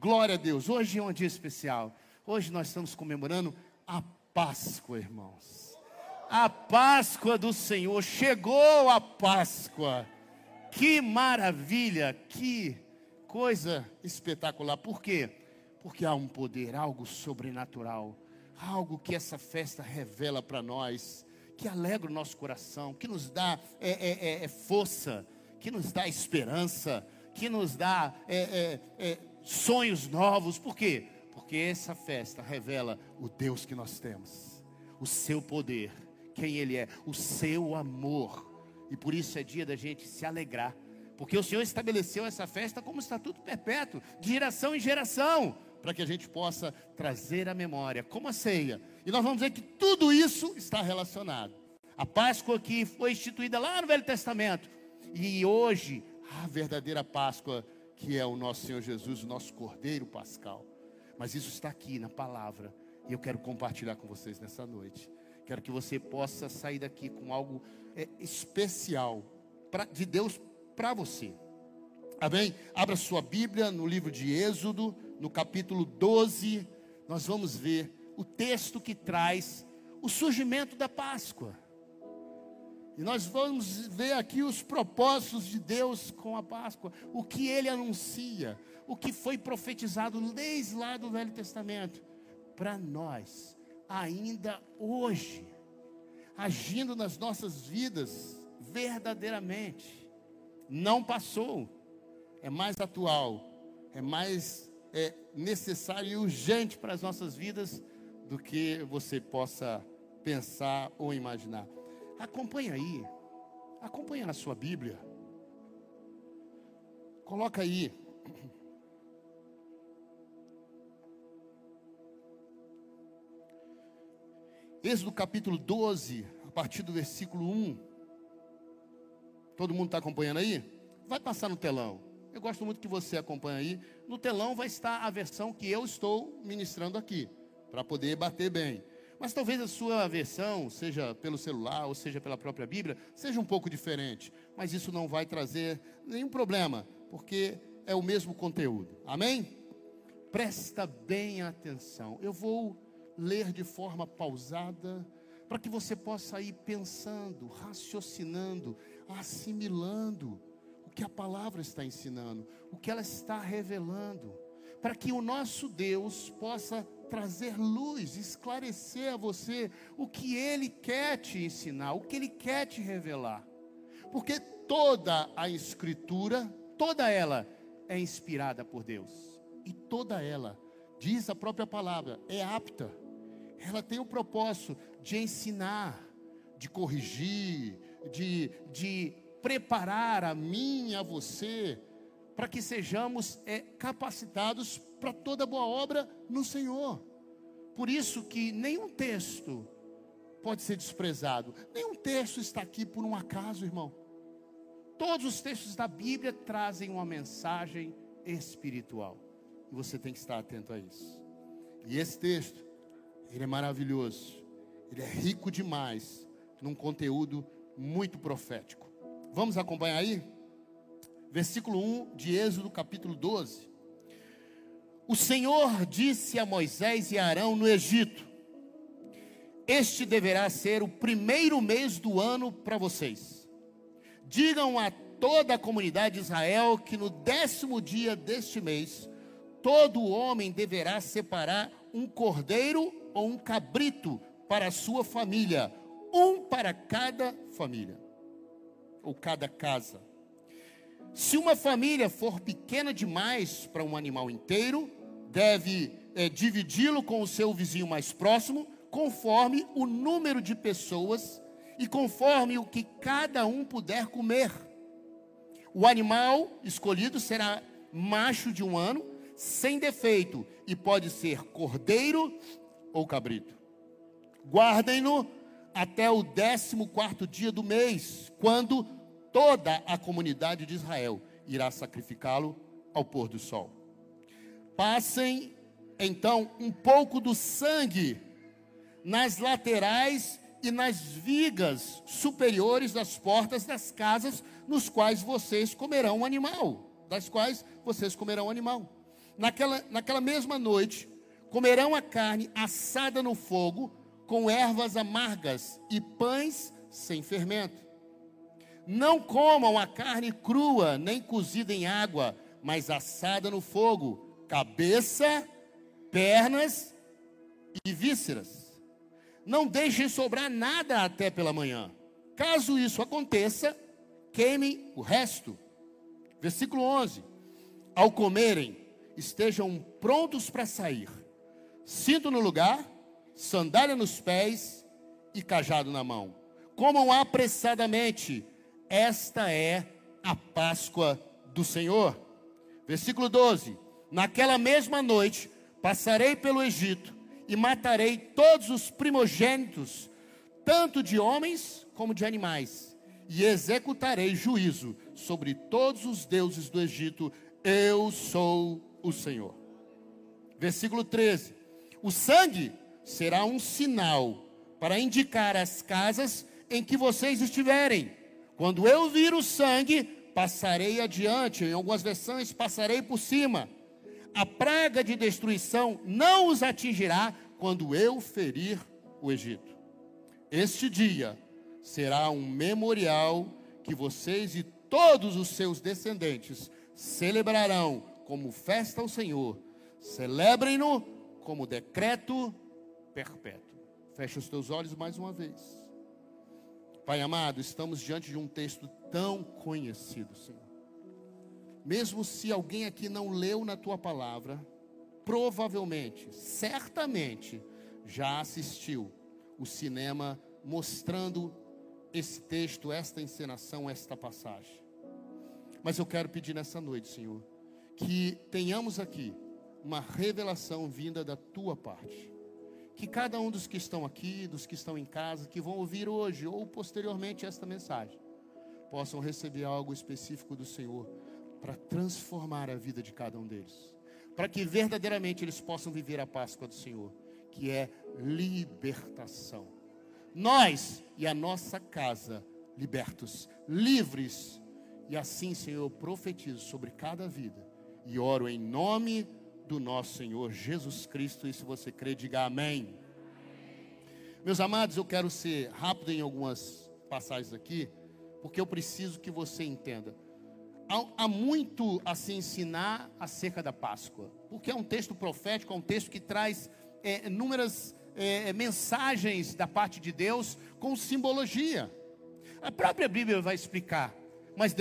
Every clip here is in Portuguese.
Glória a Deus. Hoje é um dia especial. Hoje nós estamos comemorando a Páscoa, irmãos. A Páscoa do Senhor. Chegou a Páscoa. Que maravilha, que coisa espetacular. Por quê? Porque há um poder, algo sobrenatural, algo que essa festa revela para nós, que alegra o nosso coração, que nos dá é, é, é, é força, que nos dá esperança, que nos dá é, é, sonhos novos. Por quê? Porque essa festa revela o Deus que nós temos, o seu poder, quem Ele é, o seu amor. E por isso é dia da gente se alegrar. Porque o Senhor estabeleceu essa festa como estatuto perpétuo, de geração em geração, para que a gente possa trazer a memória, como a ceia. E nós vamos ver que tudo isso está relacionado. A Páscoa que foi instituída lá no Velho Testamento, e hoje a verdadeira Páscoa que é o nosso Senhor Jesus, o nosso Cordeiro Pascal. Mas isso está aqui na palavra, e eu quero compartilhar com vocês nessa noite. Quero que você possa sair daqui com algo é, especial pra, de Deus para você. Amém? Abra sua Bíblia no livro de Êxodo, no capítulo 12. Nós vamos ver o texto que traz o surgimento da Páscoa. E nós vamos ver aqui os propósitos de Deus com a Páscoa, o que ele anuncia, o que foi profetizado desde lá do Velho Testamento, para nós, ainda hoje, agindo nas nossas vidas verdadeiramente. Não passou, é mais atual, é mais é, necessário e urgente para as nossas vidas do que você possa pensar ou imaginar. Acompanha aí. Acompanha na sua Bíblia. Coloca aí. Êxodo capítulo 12, a partir do versículo 1. Todo mundo está acompanhando aí? Vai passar no telão. Eu gosto muito que você acompanhe aí. No telão vai estar a versão que eu estou ministrando aqui, para poder bater bem. Mas talvez a sua versão, seja pelo celular ou seja pela própria Bíblia, seja um pouco diferente. Mas isso não vai trazer nenhum problema, porque é o mesmo conteúdo. Amém? Presta bem atenção. Eu vou ler de forma pausada, para que você possa ir pensando, raciocinando, assimilando o que a palavra está ensinando, o que ela está revelando, para que o nosso Deus possa trazer luz, esclarecer a você o que Ele quer te ensinar, o que Ele quer te revelar. Porque toda a Escritura, toda ela é inspirada por Deus. E toda ela, diz a própria palavra, é apta. Ela tem o propósito de ensinar, de corrigir, de, de preparar a mim e a você, para que sejamos é, capacitados para toda boa obra no Senhor. Por isso que nenhum texto pode ser desprezado. Nenhum texto está aqui por um acaso, irmão. Todos os textos da Bíblia trazem uma mensagem espiritual. E você tem que estar atento a isso. E esse texto, ele é maravilhoso. Ele é rico demais num conteúdo muito profético. Vamos acompanhar aí? Versículo 1 de Êxodo, capítulo 12. O Senhor disse a Moisés e a Arão no Egito: Este deverá ser o primeiro mês do ano para vocês. Digam a toda a comunidade de Israel que no décimo dia deste mês, todo homem deverá separar um cordeiro ou um cabrito para a sua família, um para cada família, ou cada casa. Se uma família for pequena demais para um animal inteiro, deve é, dividi-lo com o seu vizinho mais próximo, conforme o número de pessoas e conforme o que cada um puder comer. O animal escolhido será macho de um ano, sem defeito, e pode ser cordeiro ou cabrito. Guardem-no até o décimo quarto dia do mês, quando toda a comunidade de Israel irá sacrificá-lo ao pôr do sol. Passem então um pouco do sangue nas laterais e nas vigas superiores das portas das casas nos quais vocês comerão o animal, das quais vocês comerão o animal. naquela, naquela mesma noite, comerão a carne assada no fogo, com ervas amargas e pães sem fermento. Não comam a carne crua, nem cozida em água, mas assada no fogo, cabeça, pernas e vísceras. Não deixem sobrar nada até pela manhã. Caso isso aconteça, queimem o resto. Versículo 11: Ao comerem, estejam prontos para sair, cinto no lugar, sandália nos pés e cajado na mão. Comam apressadamente, esta é a Páscoa do Senhor. Versículo 12: Naquela mesma noite passarei pelo Egito e matarei todos os primogênitos, tanto de homens como de animais, e executarei juízo sobre todos os deuses do Egito. Eu sou o Senhor. Versículo 13: O sangue será um sinal para indicar as casas em que vocês estiverem. Quando eu vir o sangue, passarei adiante. Em algumas versões, passarei por cima. A praga de destruição não os atingirá quando eu ferir o Egito. Este dia será um memorial que vocês e todos os seus descendentes celebrarão como festa ao Senhor. Celebrem-no como decreto perpétuo. Feche os teus olhos mais uma vez. Pai amado, estamos diante de um texto tão conhecido, Senhor. Mesmo se alguém aqui não leu na tua palavra, provavelmente, certamente, já assistiu o cinema mostrando esse texto, esta encenação, esta passagem. Mas eu quero pedir nessa noite, Senhor, que tenhamos aqui uma revelação vinda da tua parte. Que cada um dos que estão aqui, dos que estão em casa, que vão ouvir hoje ou posteriormente esta mensagem, possam receber algo específico do Senhor para transformar a vida de cada um deles. Para que verdadeiramente eles possam viver a Páscoa do Senhor, que é libertação nós e a nossa casa libertos, livres. E assim, Senhor, eu profetizo sobre cada vida e oro em nome do nosso Senhor Jesus Cristo. E se você crê, diga amém. Meus amados, eu quero ser rápido em algumas passagens aqui, porque eu preciso que você entenda. Há, há muito a se ensinar acerca da Páscoa, porque é um texto profético, é um texto que traz é, inúmeras é, mensagens da parte de Deus com simbologia. A própria Bíblia vai explicar, mas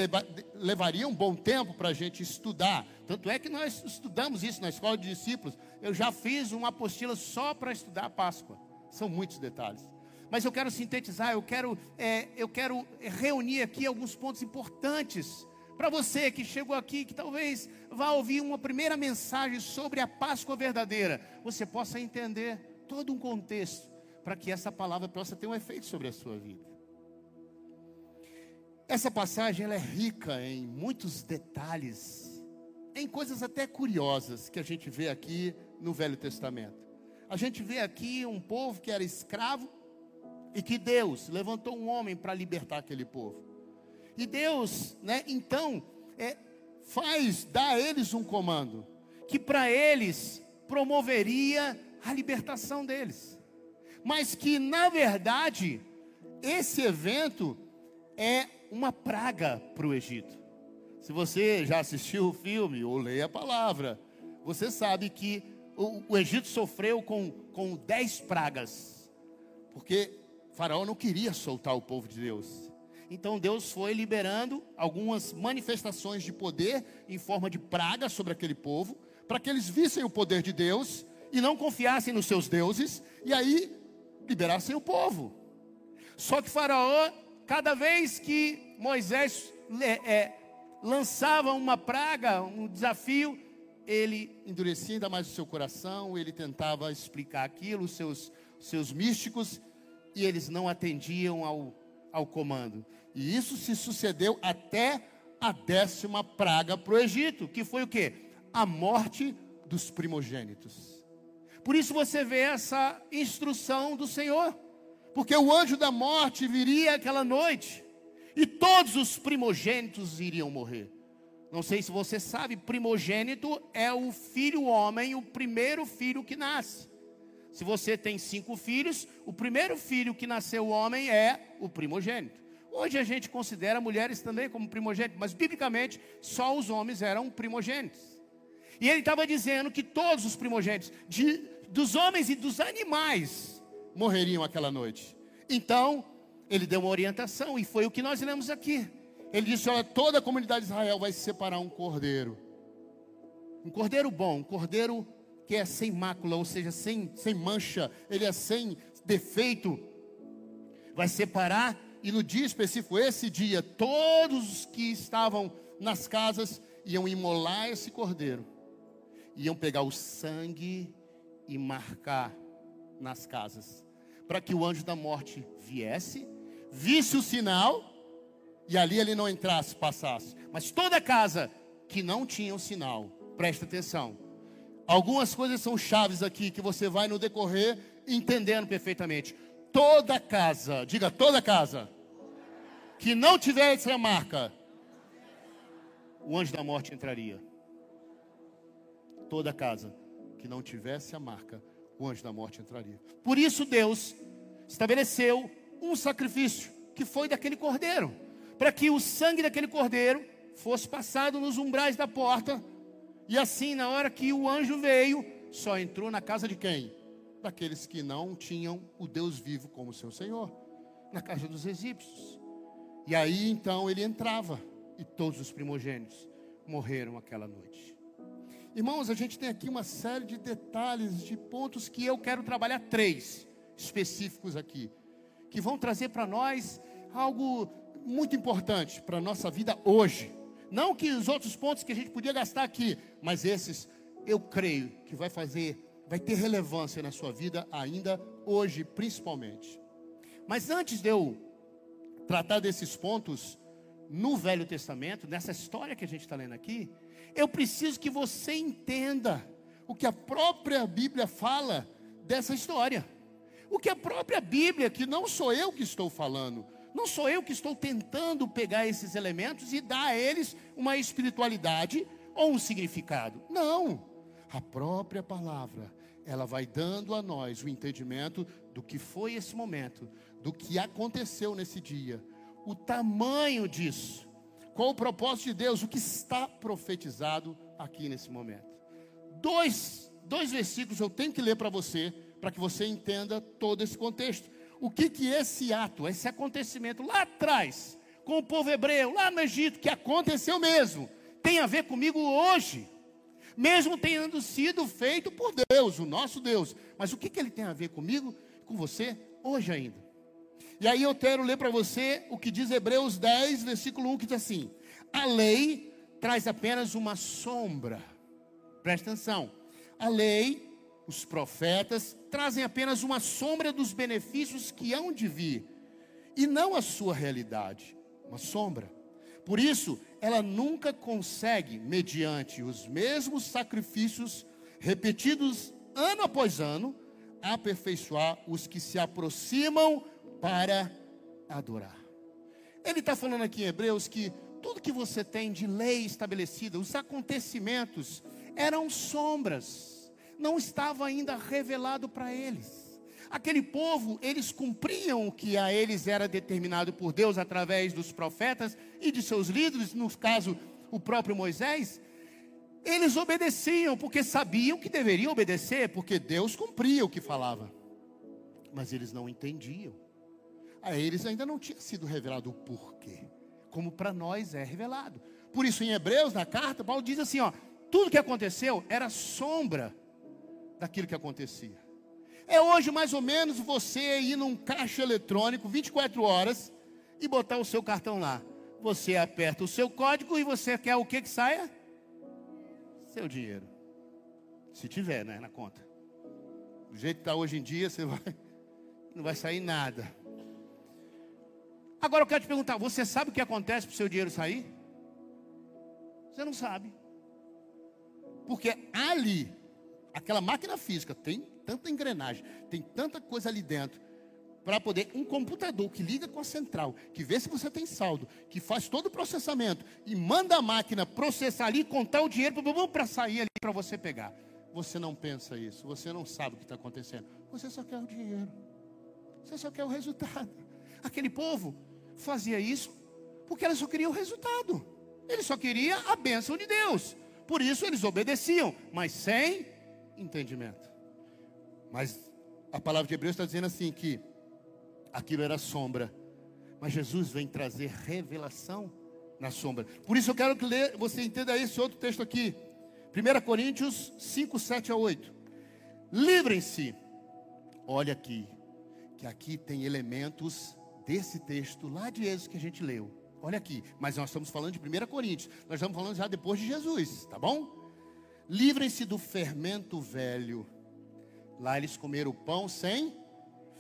levaria um bom tempo para a gente estudar. Tanto é que nós estudamos isso na escola de discípulos. Eu já fiz uma apostila só para estudar a Páscoa. São muitos detalhes. Mas eu quero sintetizar, eu quero, é, eu quero reunir aqui alguns pontos importantes para você que chegou aqui, que talvez vá ouvir uma primeira mensagem sobre a Páscoa verdadeira, você possa entender todo um contexto para que essa palavra possa ter um efeito sobre a sua vida. Essa passagem ela é rica em muitos detalhes, em coisas até curiosas que a gente vê aqui no Velho Testamento. A gente vê aqui um povo que era escravo e que Deus levantou um homem para libertar aquele povo. E Deus, né, então, é, faz, dá a eles um comando que para eles promoveria a libertação deles. Mas que, na verdade, esse evento é uma praga para o Egito. Se você já assistiu o filme ou lê a palavra, você sabe que o, o Egito sofreu com, com dez pragas, porque Faraó não queria soltar o povo de Deus. Então Deus foi liberando algumas manifestações de poder em forma de praga sobre aquele povo, para que eles vissem o poder de Deus e não confiassem nos seus deuses, e aí liberassem o povo. Só que Faraó, cada vez que Moisés é, é, lançava uma praga, um desafio, ele endurecia ainda mais o seu coração, ele tentava explicar aquilo, os seus, seus místicos, e eles não atendiam ao, ao comando. E isso se sucedeu até a décima praga para o Egito, que foi o que? A morte dos primogênitos. Por isso você vê essa instrução do Senhor, porque o anjo da morte viria aquela noite e todos os primogênitos iriam morrer. Não sei se você sabe, primogênito é o filho homem, o primeiro filho que nasce. Se você tem cinco filhos, o primeiro filho que nasceu homem é o primogênito. Hoje a gente considera mulheres também como primogênitos, mas biblicamente só os homens eram primogênitos. E ele estava dizendo que todos os primogênitos, de, dos homens e dos animais, morreriam aquela noite. Então, ele deu uma orientação, e foi o que nós lemos aqui. Ele disse: Olha, toda a comunidade de Israel vai se separar um cordeiro. Um cordeiro bom, um cordeiro que é sem mácula, ou seja, sem, sem mancha, ele é sem defeito. Vai separar, e no dia específico, esse dia, todos os que estavam nas casas iam imolar esse cordeiro, iam pegar o sangue e marcar nas casas, para que o anjo da morte viesse, visse o sinal e ali ele não entrasse, passasse. Mas toda casa que não tinha o sinal, presta atenção. Algumas coisas são chaves aqui que você vai no decorrer entendendo perfeitamente. Toda casa, diga toda casa, que não tivesse a marca, o anjo da morte entraria. Toda casa que não tivesse a marca, o anjo da morte entraria. Por isso Deus estabeleceu um sacrifício que foi daquele cordeiro para que o sangue daquele cordeiro fosse passado nos umbrais da porta. E assim, na hora que o anjo veio, só entrou na casa de quem? Daqueles que não tinham o Deus vivo como seu Senhor, na casa dos egípcios. E aí então ele entrava, e todos os primogênitos morreram aquela noite. Irmãos, a gente tem aqui uma série de detalhes, de pontos que eu quero trabalhar três específicos aqui, que vão trazer para nós algo muito importante para a nossa vida hoje. Não que os outros pontos que a gente podia gastar aqui, mas esses eu creio que vai fazer, vai ter relevância na sua vida ainda hoje, principalmente. Mas antes de eu tratar desses pontos no Velho Testamento, nessa história que a gente está lendo aqui, eu preciso que você entenda o que a própria Bíblia fala dessa história. O que a própria Bíblia, que não sou eu que estou falando, não sou eu que estou tentando pegar esses elementos e dar a eles uma espiritualidade ou um significado. Não. A própria palavra, ela vai dando a nós o entendimento do que foi esse momento, do que aconteceu nesse dia, o tamanho disso, qual o propósito de Deus, o que está profetizado aqui nesse momento. Dois, dois versículos eu tenho que ler para você, para que você entenda todo esse contexto o que que esse ato, esse acontecimento lá atrás, com o povo hebreu, lá no Egito, que aconteceu mesmo, tem a ver comigo hoje, mesmo tendo sido feito por Deus, o nosso Deus, mas o que que ele tem a ver comigo, com você, hoje ainda? E aí eu quero ler para você o que diz Hebreus 10, versículo 1, que diz assim: a lei traz apenas uma sombra, presta atenção, a lei os profetas trazem apenas uma sombra dos benefícios que hão de vir, e não a sua realidade, uma sombra. Por isso, ela nunca consegue, mediante os mesmos sacrifícios repetidos ano após ano, aperfeiçoar os que se aproximam para adorar. Ele está falando aqui em Hebreus que tudo que você tem de lei estabelecida, os acontecimentos, eram sombras não estava ainda revelado para eles. Aquele povo, eles cumpriam o que a eles era determinado por Deus através dos profetas e de seus líderes, no caso, o próprio Moisés. Eles obedeciam porque sabiam que deveriam obedecer, porque Deus cumpria o que falava. Mas eles não entendiam. A eles ainda não tinha sido revelado o porquê, como para nós é revelado. Por isso, em Hebreus, na carta, Paulo diz assim: ó, tudo que aconteceu era sombra daquilo que acontecia. É hoje mais ou menos você ir num caixa eletrônico 24 horas e botar o seu cartão lá. Você aperta o seu código e você quer o que que saia? Seu dinheiro. Se tiver, né, na conta. Do jeito que está hoje em dia, você vai não vai sair nada. Agora eu quero te perguntar, você sabe o que acontece para o seu dinheiro sair? Você não sabe. Porque ali aquela máquina física tem tanta engrenagem, tem tanta coisa ali dentro, para poder um computador que liga com a central, que vê se você tem saldo, que faz todo o processamento e manda a máquina processar ali, contar o dinheiro para sair ali para você pegar. Você não pensa isso, você não sabe o que está acontecendo. Você só quer o dinheiro, você só quer o resultado. Aquele povo fazia isso porque eles só queriam o resultado, eles só queriam a bênção de Deus. Por isso eles obedeciam, mas sem entendimento. Mas a palavra de Hebreus está dizendo assim que aquilo era sombra. Mas Jesus vem trazer revelação na sombra. Por isso eu quero que você entenda esse outro texto aqui. 1 Coríntios 5, 7 a 8. Livrem-se. Olha aqui, que aqui tem elementos desse texto lá de Êxodo que a gente leu. Olha aqui, mas nós estamos falando de 1 Coríntios. Nós estamos falando já depois de Jesus, tá bom? Livrem-se do fermento velho. Lá eles comeram pão sem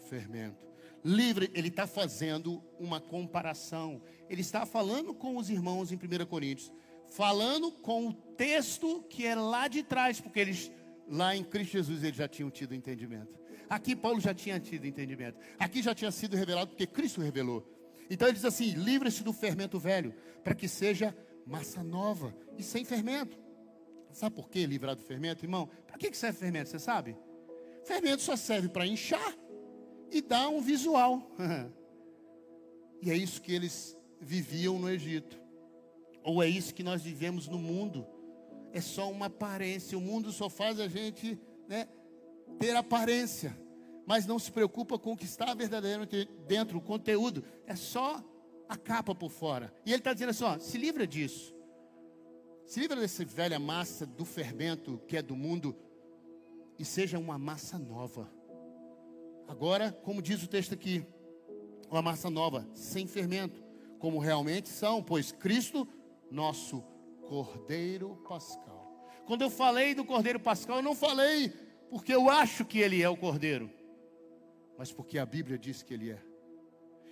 fermento livre, ele está fazendo uma comparação. Ele está falando com os irmãos em 1 Coríntios, falando com o texto que é lá de trás, porque eles lá em Cristo Jesus eles já tinham tido entendimento. Aqui Paulo já tinha tido entendimento. Aqui já tinha sido revelado porque Cristo revelou. Então ele diz assim: livre-se do fermento velho, para que seja massa nova e sem fermento. Sabe por que livrar do fermento, irmão? Para que serve fermento? Você sabe? Fermento só serve para inchar e dá um visual. e é isso que eles viviam no Egito. Ou é isso que nós vivemos no mundo. É só uma aparência. O mundo só faz a gente né, ter aparência. Mas não se preocupa com o que está verdadeiramente dentro, o conteúdo. É só a capa por fora. E ele está dizendo assim: ó, se livra disso. Se livra dessa velha massa do fermento que é do mundo. E seja uma massa nova Agora, como diz o texto aqui, uma massa nova, sem fermento, como realmente são, pois Cristo, nosso Cordeiro Pascal. Quando eu falei do Cordeiro Pascal, eu não falei porque eu acho que ele é o Cordeiro, mas porque a Bíblia diz que ele é.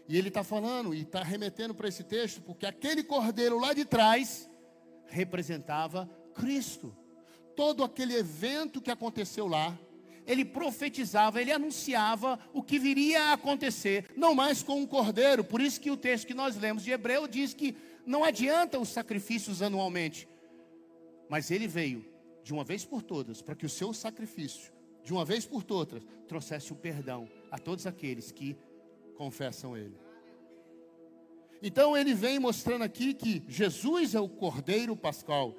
E ele está falando e está remetendo para esse texto, porque aquele cordeiro lá de trás representava Cristo. Todo aquele evento que aconteceu lá, ele profetizava, ele anunciava o que viria a acontecer, não mais com um cordeiro. Por isso que o texto que nós lemos de Hebreu diz que não adianta os sacrifícios anualmente. Mas ele veio de uma vez por todas, para que o seu sacrifício, de uma vez por todas, trouxesse o perdão a todos aqueles que confessam ele. Então ele vem mostrando aqui que Jesus é o cordeiro pascal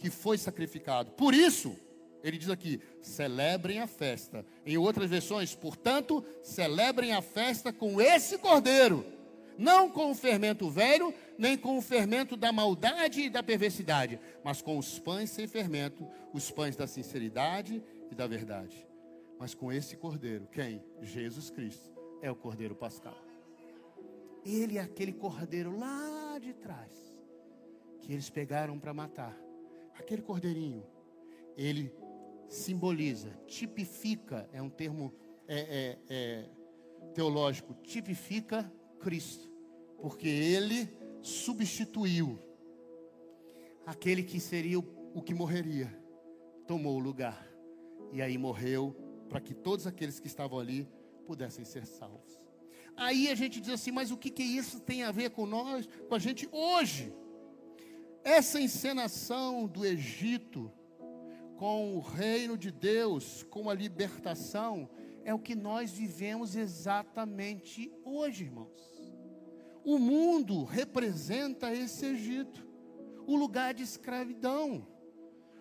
que foi sacrificado. Por isso, ele diz aqui: celebrem a festa. Em outras versões, portanto, celebrem a festa com esse cordeiro, não com o fermento velho, nem com o fermento da maldade e da perversidade, mas com os pães sem fermento, os pães da sinceridade e da verdade. Mas com esse cordeiro, quem? Jesus Cristo é o cordeiro pascal. Ele é aquele cordeiro lá de trás que eles pegaram para matar. Aquele cordeirinho, ele simboliza, tipifica, é um termo é, é, é, teológico, tipifica Cristo, porque ele substituiu aquele que seria o, o que morreria, tomou o lugar, e aí morreu para que todos aqueles que estavam ali pudessem ser salvos. Aí a gente diz assim, mas o que, que isso tem a ver com nós, com a gente hoje? Essa encenação do Egito, com o reino de Deus, com a libertação, é o que nós vivemos exatamente hoje, irmãos. O mundo representa esse Egito, o lugar de escravidão.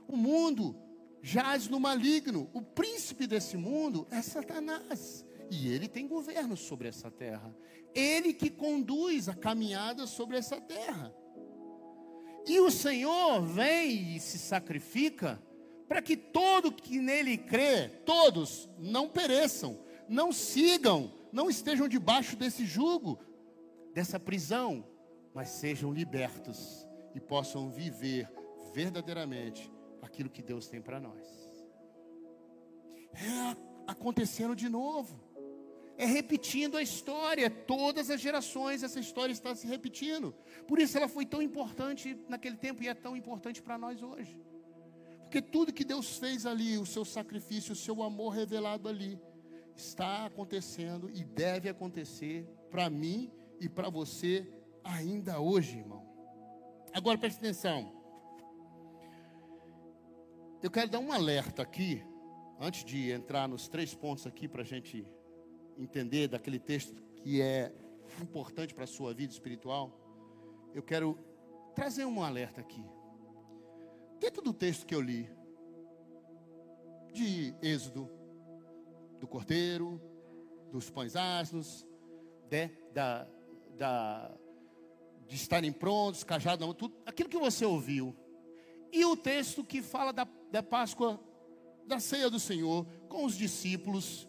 O mundo jaz no maligno. O príncipe desse mundo é Satanás. E ele tem governo sobre essa terra. Ele que conduz a caminhada sobre essa terra. E o Senhor vem e se sacrifica para que todo que nele crê, todos não pereçam, não sigam, não estejam debaixo desse jugo, dessa prisão, mas sejam libertos e possam viver verdadeiramente aquilo que Deus tem para nós. É acontecendo de novo. É repetindo a história, todas as gerações essa história está se repetindo. Por isso ela foi tão importante naquele tempo e é tão importante para nós hoje. Porque tudo que Deus fez ali, o seu sacrifício, o seu amor revelado ali, está acontecendo e deve acontecer para mim e para você ainda hoje, irmão. Agora preste atenção. Eu quero dar um alerta aqui, antes de entrar nos três pontos aqui para a gente entender daquele texto que é importante para a sua vida espiritual. Eu quero trazer um alerta aqui. Dentro do texto que eu li, de Êxodo, do cordeiro, dos pães asnos, de, né, da, da, de estarem prontos, cajado, tudo, aquilo que você ouviu. E o texto que fala da, da Páscoa, da ceia do Senhor, com os discípulos,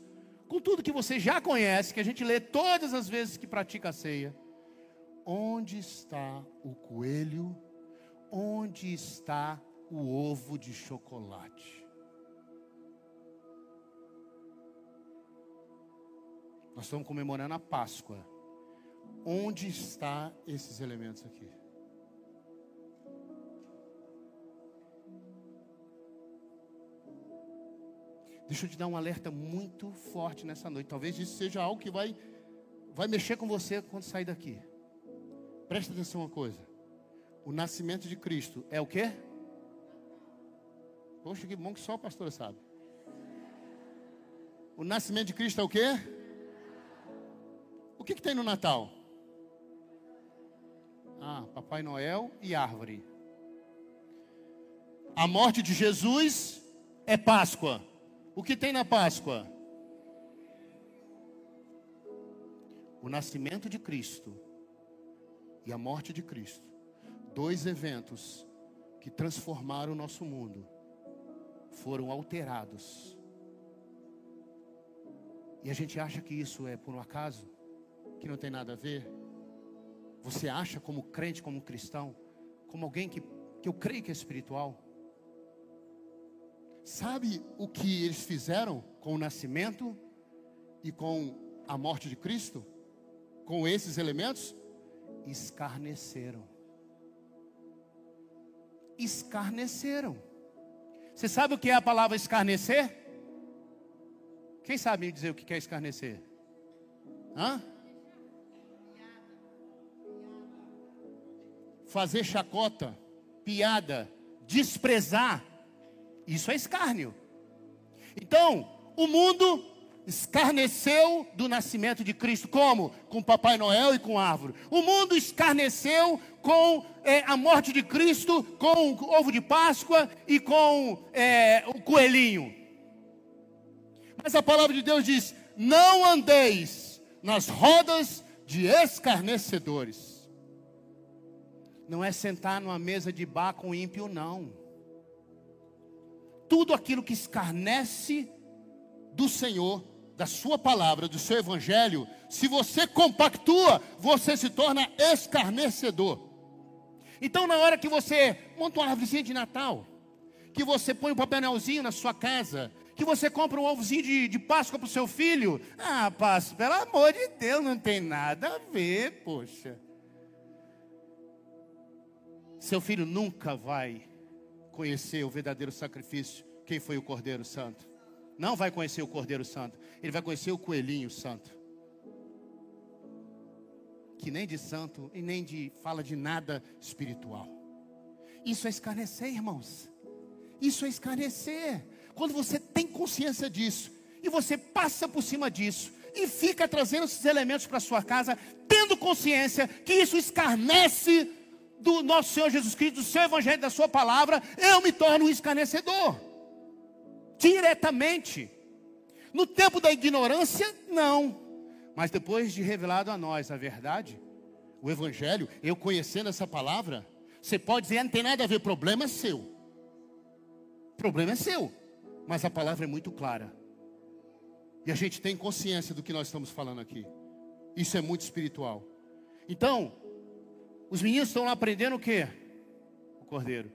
com tudo que você já conhece, que a gente lê todas as vezes que pratica a ceia. Onde está o coelho? Onde está o ovo de chocolate? Nós estamos comemorando a Páscoa. Onde está esses elementos aqui? Deixa eu te dar um alerta muito forte nessa noite. Talvez isso seja algo que vai, vai mexer com você quando sair daqui. Presta atenção uma coisa. O nascimento de Cristo é o quê? Poxa, que bom que só a pastora sabe. O nascimento de Cristo é o quê? O que, que tem no Natal? Ah, Papai Noel e árvore. A morte de Jesus é Páscoa. O que tem na Páscoa? O nascimento de Cristo e a morte de Cristo. Dois eventos que transformaram o nosso mundo foram alterados. E a gente acha que isso é por um acaso? que não tem nada a ver? Você acha como crente, como cristão, como alguém que, que eu creio que é espiritual? Sabe o que eles fizeram com o nascimento e com a morte de Cristo? Com esses elementos? Escarneceram. Escarneceram. Você sabe o que é a palavra escarnecer? Quem sabe me dizer o que é escarnecer? Hã? fazer chacota, piada, desprezar, isso é escárnio. Então, o mundo escarneceu do nascimento de Cristo. Como? Com Papai Noel e com árvore. O mundo escarneceu com é, a morte de Cristo, com o ovo de Páscoa e com é, o coelhinho. Mas a palavra de Deus diz: não andeis nas rodas de escarnecedores não é sentar numa mesa de bar com ímpio, não. Tudo aquilo que escarnece do Senhor, da Sua palavra, do seu Evangelho, se você compactua, você se torna escarnecedor. Então, na hora que você monta uma árvore de Natal, que você põe um papelzinho na sua casa, que você compra um ovozinho de, de Páscoa para o seu filho, ah, Páscoa, pelo amor de Deus, não tem nada a ver, poxa. Seu filho nunca vai conhecer o verdadeiro sacrifício, quem foi o Cordeiro Santo. Não vai conhecer o Cordeiro Santo, ele vai conhecer o Coelhinho Santo. Que nem de santo e nem de fala de nada espiritual. Isso é escarnecer, irmãos. Isso é escarnecer. Quando você tem consciência disso e você passa por cima disso e fica trazendo esses elementos para sua casa, tendo consciência que isso escarnece do nosso Senhor Jesus Cristo, do seu Evangelho, da sua palavra, eu me torno um escarnecedor. Diretamente. No tempo da ignorância, não. Mas depois de revelado a nós a verdade, o Evangelho, eu conhecendo essa palavra, você pode dizer, não tem nada a ver, problema é seu. Problema é seu. Mas a palavra é muito clara. E a gente tem consciência do que nós estamos falando aqui. Isso é muito espiritual. Então, os meninos estão lá aprendendo o que? O cordeiro.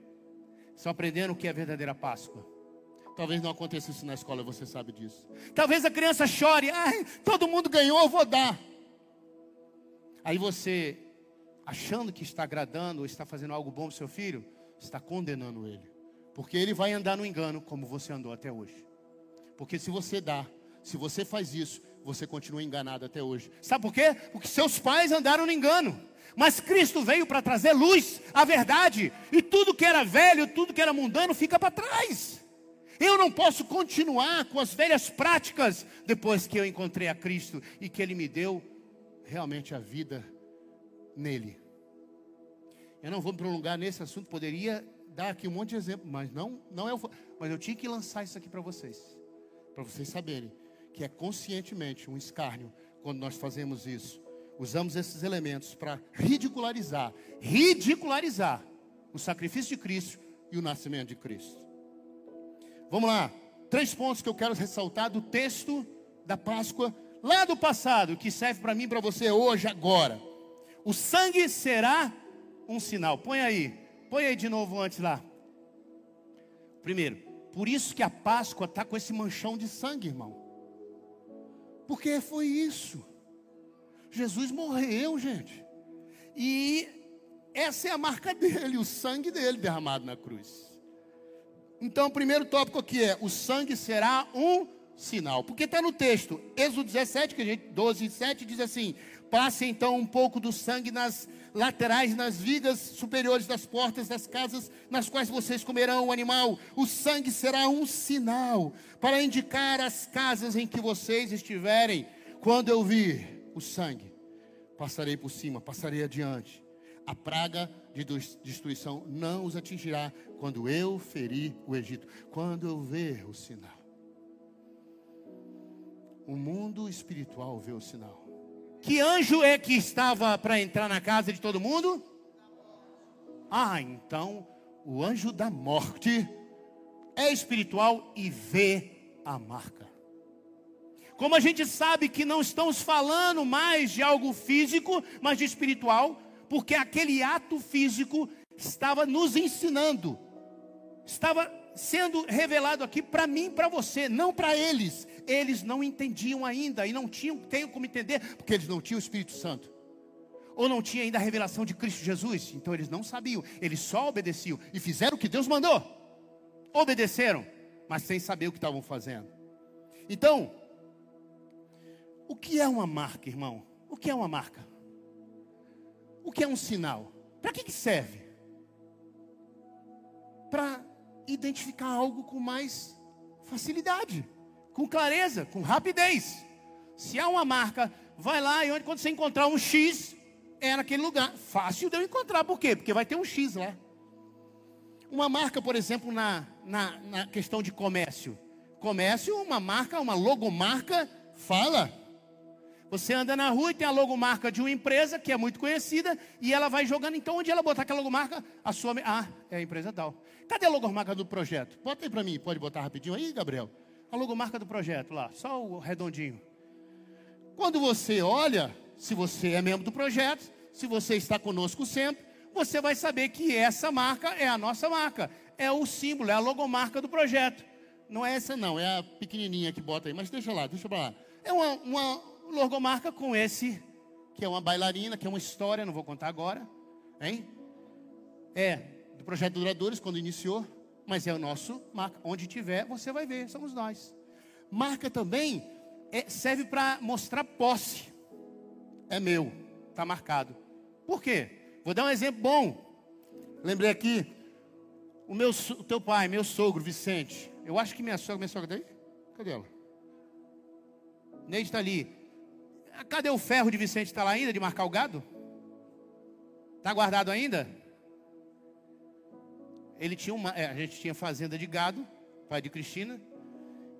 Estão aprendendo o que é a verdadeira Páscoa. Talvez não aconteça isso na escola, você sabe disso. Talvez a criança chore, ai, todo mundo ganhou, eu vou dar. Aí você, achando que está agradando ou está fazendo algo bom para seu filho, está condenando ele. Porque ele vai andar no engano como você andou até hoje. Porque se você dá, Se você faz isso, você continua enganado até hoje. Sabe por quê? Porque seus pais andaram no engano. Mas Cristo veio para trazer luz, a verdade, e tudo que era velho, tudo que era mundano fica para trás. Eu não posso continuar com as velhas práticas depois que eu encontrei a Cristo e que Ele me deu realmente a vida nele. Eu não vou me prolongar nesse assunto, poderia dar aqui um monte de exemplo, mas não, não é o, mas eu tinha que lançar isso aqui para vocês, para vocês saberem que é conscientemente um escárnio quando nós fazemos isso. Usamos esses elementos para ridicularizar, ridicularizar o sacrifício de Cristo e o nascimento de Cristo. Vamos lá, três pontos que eu quero ressaltar do texto da Páscoa lá do passado, que serve para mim e para você hoje, agora. O sangue será um sinal. Põe aí, põe aí de novo antes lá. Primeiro, por isso que a Páscoa está com esse manchão de sangue, irmão. Porque foi isso. Jesus morreu, gente. E essa é a marca dele, o sangue dele derramado na cruz. Então, o primeiro tópico aqui é: o sangue será um sinal. Porque está no texto, Êxodo 17, que a gente, 12 e 7, diz assim: Passe então um pouco do sangue nas laterais, nas vigas superiores das portas das casas nas quais vocês comerão o animal. O sangue será um sinal para indicar as casas em que vocês estiverem. Quando eu vir o sangue, passarei por cima, passarei adiante. A praga de destruição não os atingirá quando eu ferir o Egito, quando eu ver o sinal. O mundo espiritual vê o sinal. Que anjo é que estava para entrar na casa de todo mundo? Ah, então o anjo da morte é espiritual e vê a marca. Como a gente sabe que não estamos falando mais de algo físico, mas de espiritual, porque aquele ato físico estava nos ensinando, estava sendo revelado aqui para mim para você, não para eles. Eles não entendiam ainda e não tinham tenho como entender, porque eles não tinham o Espírito Santo. Ou não tinha ainda a revelação de Cristo Jesus, então eles não sabiam, eles só obedeciam e fizeram o que Deus mandou. Obedeceram, mas sem saber o que estavam fazendo. Então, o que é uma marca, irmão? O que é uma marca? O que é um sinal? Para que, que serve? Para identificar algo com mais facilidade, com clareza, com rapidez. Se há uma marca, vai lá e onde, quando você encontrar um X, é naquele lugar. Fácil de eu encontrar, por quê? Porque vai ter um X lá. Uma marca, por exemplo, na, na, na questão de comércio. Comércio, uma marca, uma logomarca, fala. Você anda na rua e tem a logomarca de uma empresa que é muito conhecida e ela vai jogando. Então, onde ela botar aquela logomarca, a sua. Ah, é a empresa tal. Cadê a logomarca do projeto? Bota aí para mim, pode botar rapidinho aí, Gabriel. A logomarca do projeto lá, só o redondinho. Quando você olha, se você é membro do projeto, se você está conosco sempre, você vai saber que essa marca é a nossa marca. É o símbolo, é a logomarca do projeto. Não é essa não, é a pequenininha que bota aí, mas deixa lá, deixa lá. É uma, uma logomarca com esse, que é uma bailarina, que é uma história, não vou contar agora. Hein? É, projeto Duradouros, quando iniciou, mas é o nosso marca. Onde tiver, você vai ver, somos nós. Marca também é, serve para mostrar posse. É meu, está marcado. Por quê? Vou dar um exemplo bom. Lembrei aqui, o, meu, o teu pai, meu sogro, Vicente. Eu acho que minha sogra, minha sogra daí? Cadê ela? Neide está ali. Cadê o ferro de Vicente? Está lá ainda, de marcar o gado? Está guardado ainda? Ele tinha uma, é, a gente tinha fazenda de gado, pai de Cristina,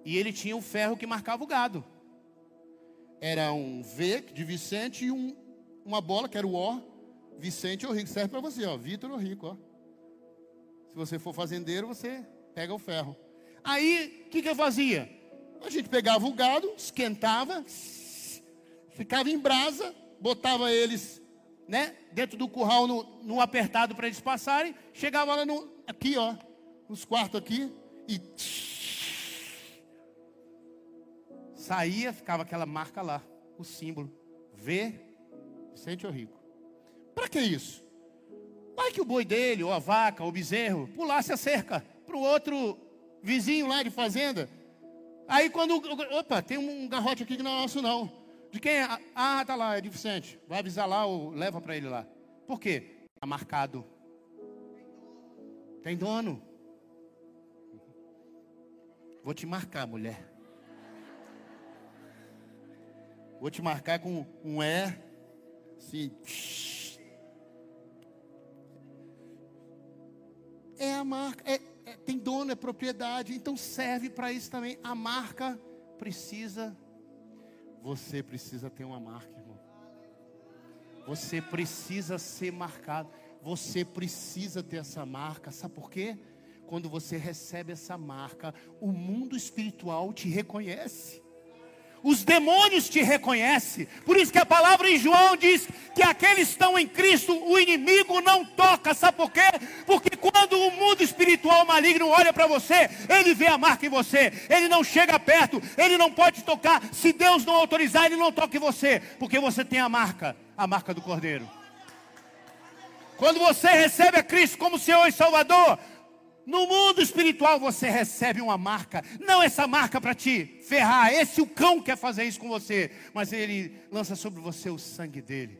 e ele tinha um ferro que marcava o gado. Era um V de Vicente e um, uma bola que era o O. Vicente ou Rico, serve para você, ó, Vitor ou Rico, ó. Se você for fazendeiro, você pega o ferro. Aí, o que, que eu fazia? A gente pegava o gado, esquentava, ficava em brasa, botava eles né, dentro do curral no, no apertado para eles passarem, chegava lá no, aqui, ó, nos quartos aqui, e saía, ficava aquela marca lá, o símbolo, V, Vicente ou Rico. Para que isso? Vai que o boi dele, ou a vaca, ou o bezerro, pulasse a cerca para o outro vizinho lá de fazenda, Aí quando. Opa, tem um garrote aqui que não é nosso, não. De quem é? Ah, tá lá, é de Vicente. Vai avisar lá ou leva para ele lá. Por quê? Está marcado. Tem dono. Vou te marcar, mulher. Vou te marcar com um E. Assim. É a marca. É, é, tem dono, é propriedade. Então serve para isso também. A marca precisa. Você precisa ter uma marca, irmão. Você precisa ser marcado. Você precisa ter essa marca. Sabe por quê? Quando você recebe essa marca, o mundo espiritual te reconhece. Os demônios te reconhecem. Por isso que a palavra em João diz que aqueles que estão em Cristo, o inimigo não toca. Sabe por quê? Porque quando o mundo espiritual maligno olha para você, ele vê a marca em você. Ele não chega perto, ele não pode tocar. Se Deus não autorizar, ele não toca em você. Porque você tem a marca, a marca do Cordeiro. Quando você recebe a Cristo como Senhor e Salvador, no mundo espiritual você recebe uma marca, não essa marca para te ferrar, esse o cão quer fazer isso com você, mas ele lança sobre você o sangue dele,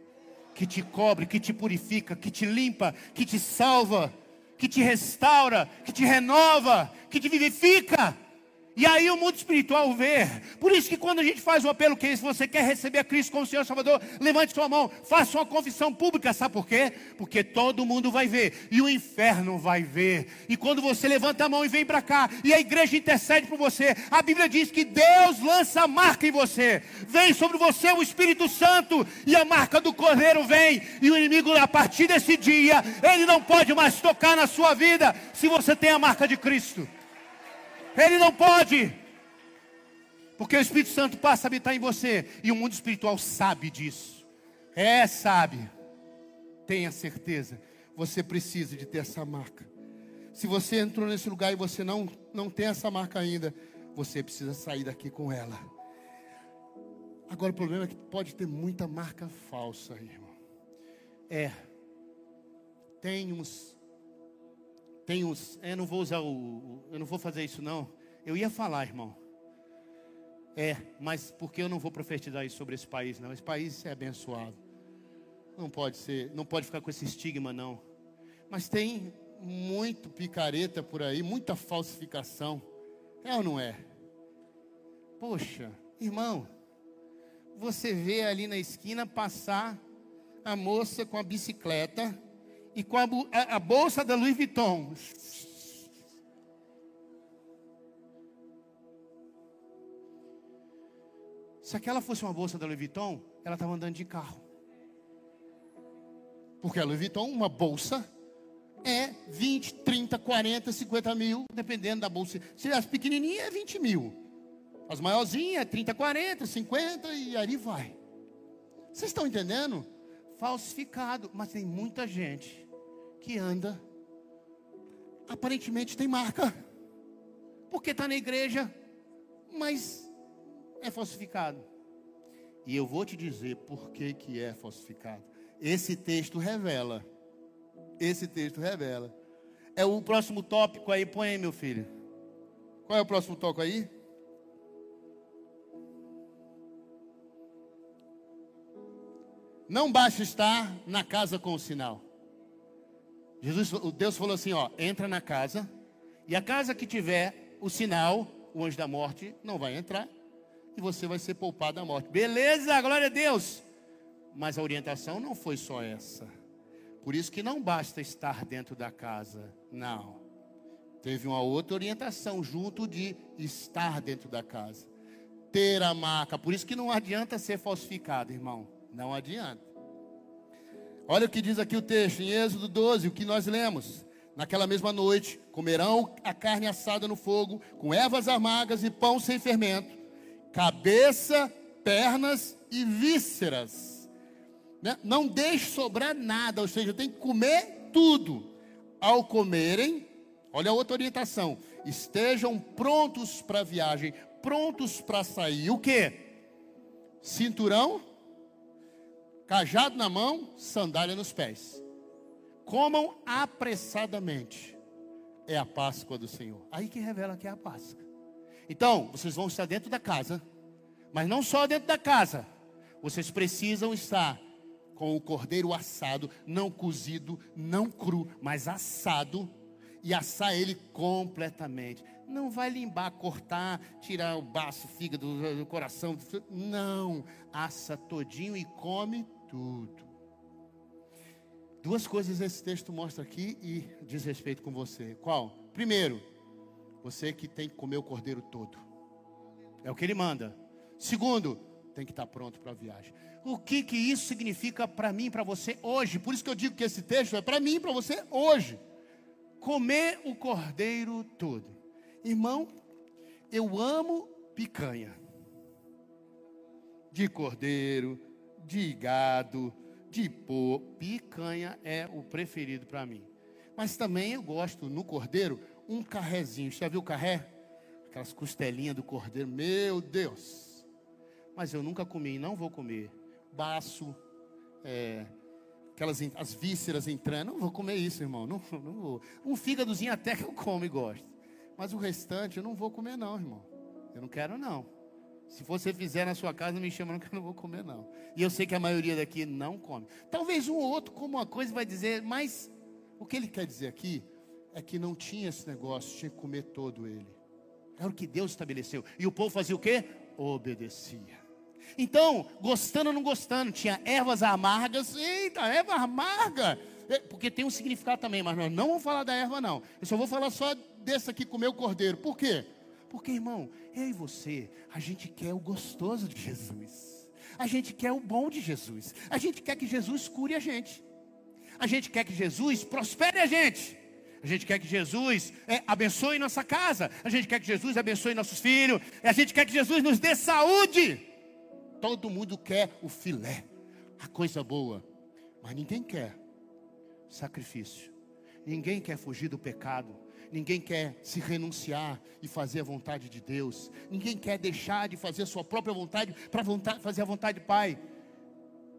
que te cobre, que te purifica, que te limpa, que te salva, que te restaura, que te renova, que te vivifica. E aí o mundo espiritual vê. Por isso que quando a gente faz um apelo que é você quer receber a Cristo como Senhor Salvador, levante sua mão, faça uma confissão pública, sabe por quê? Porque todo mundo vai ver e o inferno vai ver. E quando você levanta a mão e vem para cá e a igreja intercede por você, a Bíblia diz que Deus lança a marca em você. Vem sobre você o Espírito Santo e a marca do Cordeiro vem. E o inimigo a partir desse dia, ele não pode mais tocar na sua vida se você tem a marca de Cristo. Ele não pode. Porque o Espírito Santo passa a habitar em você. E o mundo espiritual sabe disso. É, sabe. Tenha certeza. Você precisa de ter essa marca. Se você entrou nesse lugar e você não, não tem essa marca ainda, você precisa sair daqui com ela. Agora o problema é que pode ter muita marca falsa, irmão. É. Tem uns tem os. Eu não vou usar o. Eu não vou fazer isso, não. Eu ia falar, irmão. É, mas porque eu não vou profetizar isso sobre esse país, não. Esse país é abençoado. Não pode ser, não pode ficar com esse estigma, não. Mas tem muito picareta por aí, muita falsificação. É ou não é? Poxa, irmão, você vê ali na esquina passar a moça com a bicicleta e com a, a, a bolsa da Louis Vuitton. Se aquela fosse uma bolsa da Louis Vuitton, ela estava andando de carro. Porque a Louis Vuitton, uma bolsa, é 20, 30, 40, 50 mil, dependendo da bolsa. Se as pequenininhas é 20 mil. As maiorzinhas é 30, 40, 50 e aí vai. Vocês estão entendendo? Falsificado. Mas tem muita gente que anda, aparentemente tem marca, porque está na igreja, mas é falsificado. E eu vou te dizer por que, que é falsificado. Esse texto revela. Esse texto revela. É o próximo tópico aí, põe aí, meu filho. Qual é o próximo tópico aí? Não basta estar na casa com o sinal. Jesus, Deus falou assim, ó, entra na casa, e a casa que tiver o sinal, o anjo da morte não vai entrar, e você vai ser poupado da morte. Beleza, glória a Deus. Mas a orientação não foi só essa. Por isso que não basta estar dentro da casa, não. Teve uma outra orientação junto de estar dentro da casa. Ter a marca. Por isso que não adianta ser falsificado, irmão. Não adianta. Olha o que diz aqui o texto, em Êxodo 12, o que nós lemos. Naquela mesma noite, comerão a carne assada no fogo, com ervas amargas e pão sem fermento, cabeça, pernas e vísceras. Né? Não deixe sobrar nada, ou seja, tem que comer tudo. Ao comerem, olha a outra orientação, estejam prontos para a viagem, prontos para sair. O que? Cinturão cajado na mão, sandália nos pés. Comam apressadamente. É a Páscoa do Senhor. Aí que revela que é a Páscoa. Então, vocês vão estar dentro da casa, mas não só dentro da casa, vocês precisam estar com o cordeiro assado, não cozido, não cru, mas assado, e assar ele completamente. Não vai limbar, cortar, tirar o baço, fígado, o coração. Não, assa todinho e come tudo. Duas coisas esse texto mostra aqui e diz respeito com você. Qual? Primeiro, você que tem que comer o cordeiro todo. É o que ele manda. Segundo, tem que estar pronto para a viagem. O que que isso significa para mim, para você hoje? Por isso que eu digo que esse texto é para mim, para você hoje. Comer o cordeiro todo. Irmão, eu amo picanha. De cordeiro, de gado, de pô. Picanha é o preferido para mim. Mas também eu gosto no cordeiro um carrezinho. Você já viu o carré? Aquelas costelinhas do cordeiro. Meu Deus. Mas eu nunca comi e não vou comer. Baço, é, aquelas as vísceras entrando. Não vou comer isso, irmão. Não, não vou. Um fígadozinho até que eu como e gosto. Mas o restante eu não vou comer, não, irmão. Eu não quero, não. Se você fizer na sua casa, não me chama, não, que eu não vou comer, não. E eu sei que a maioria daqui não come. Talvez um ou outro, como uma coisa, vai dizer, mas o que ele quer dizer aqui é que não tinha esse negócio, tinha que comer todo ele. Era o que Deus estabeleceu. E o povo fazia o quê? Obedecia. Então, gostando ou não gostando, tinha ervas amargas. Eita, erva amarga! É, porque tem um significado também, mas nós não vamos falar da erva, não. Eu só vou falar só desse aqui, comer o cordeiro. Por quê? Porque, irmão, eu e você, a gente quer o gostoso de Jesus. A gente quer o bom de Jesus. A gente quer que Jesus cure a gente. A gente quer que Jesus prospere a gente. A gente quer que Jesus é, abençoe nossa casa. A gente quer que Jesus abençoe nossos filhos. A gente quer que Jesus nos dê saúde. Todo mundo quer o filé, a coisa boa. Mas ninguém quer sacrifício. Ninguém quer fugir do pecado. Ninguém quer se renunciar e fazer a vontade de Deus. Ninguém quer deixar de fazer a sua própria vontade para fazer a vontade do Pai.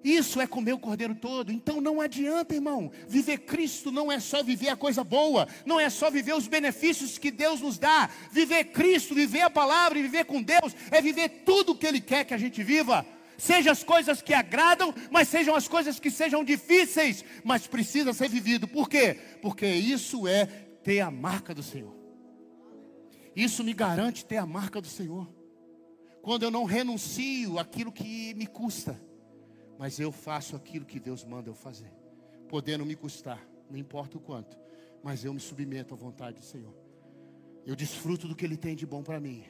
Isso é comer o cordeiro todo. Então não adianta, irmão. Viver Cristo não é só viver a coisa boa, não é só viver os benefícios que Deus nos dá. Viver Cristo, viver a palavra e viver com Deus é viver tudo o que Ele quer que a gente viva. Seja as coisas que agradam, mas sejam as coisas que sejam difíceis, mas precisa ser vivido. Por quê? Porque isso é ter a marca do Senhor. Isso me garante ter a marca do Senhor. Quando eu não renuncio aquilo que me custa, mas eu faço aquilo que Deus manda eu fazer, podendo me custar, não importa o quanto, mas eu me submeto à vontade do Senhor. Eu desfruto do que Ele tem de bom para mim,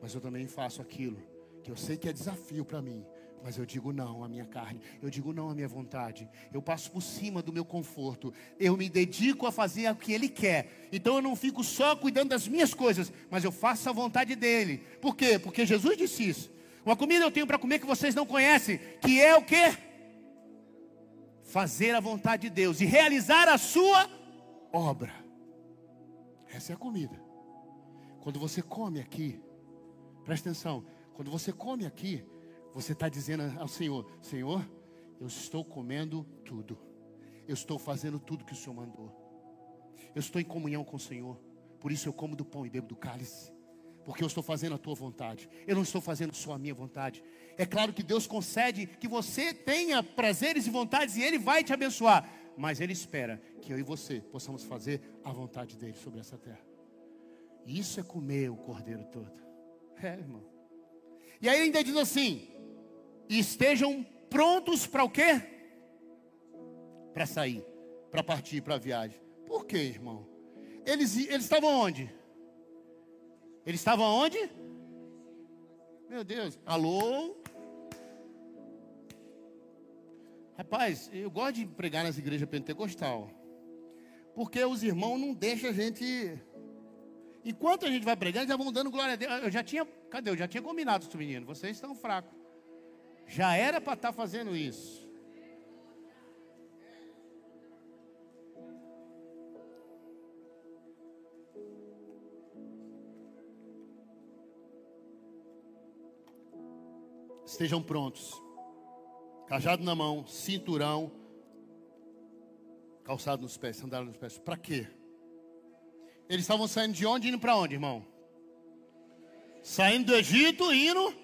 mas eu também faço aquilo que eu sei que é desafio para mim, mas eu digo não à minha carne, eu digo não à minha vontade, eu passo por cima do meu conforto, eu me dedico a fazer o que Ele quer, então eu não fico só cuidando das minhas coisas, mas eu faço a vontade dEle, por quê? Porque Jesus disse isso, uma comida eu tenho para comer que vocês não conhecem, que é o que? Fazer a vontade de Deus e realizar a sua obra. Essa é a comida. Quando você come aqui, presta atenção, quando você come aqui, você está dizendo ao Senhor: Senhor, eu estou comendo tudo, eu estou fazendo tudo que o Senhor mandou, eu estou em comunhão com o Senhor, por isso eu como do pão e bebo do cálice porque eu estou fazendo a tua vontade, eu não estou fazendo só a minha vontade. É claro que Deus concede que você tenha prazeres e vontades e Ele vai te abençoar, mas Ele espera que eu e você possamos fazer a vontade dEle sobre essa terra. Isso é comer o cordeiro todo. É, irmão. E aí ainda diz assim: estejam prontos para o quê? Para sair, para partir para a viagem. Por quê, irmão? Eles, eles estavam onde? Eles estavam onde? Meu Deus, alô? Rapaz, eu gosto de pregar nas igrejas pentecostal. Porque os irmãos não deixam a gente. Enquanto a gente vai pregando, já vão dando glória a Deus. Eu já tinha. Cadê? Eu já tinha combinado com os meninos. Vocês estão fracos. Já era para estar tá fazendo isso. Estejam prontos. Cajado na mão, cinturão, calçado nos pés, sandália nos pés. Para quê? Eles estavam saindo de onde indo para onde, irmão? Saindo do Egito, indo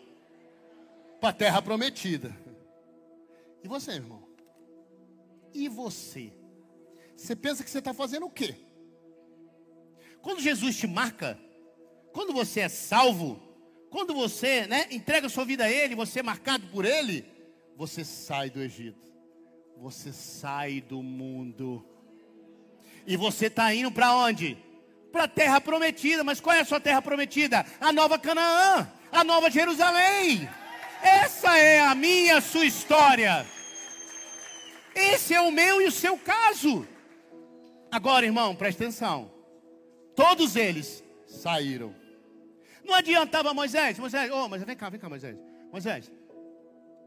para a terra prometida. E você, irmão? E você? Você pensa que você está fazendo o quê? Quando Jesus te marca, quando você é salvo, quando você né, entrega sua vida a Ele, você é marcado por Ele, você sai do Egito, você sai do mundo, e você está indo para onde? Para a terra prometida, mas qual é a sua terra prometida? A nova Canaã, a nova Jerusalém. Essa é a minha, sua história. Esse é o meu e o seu caso. Agora, irmão, preste atenção. Todos eles saíram. Não adiantava Moisés, Moisés, oh, Moisés, vem cá, vem cá, Moisés. Moisés,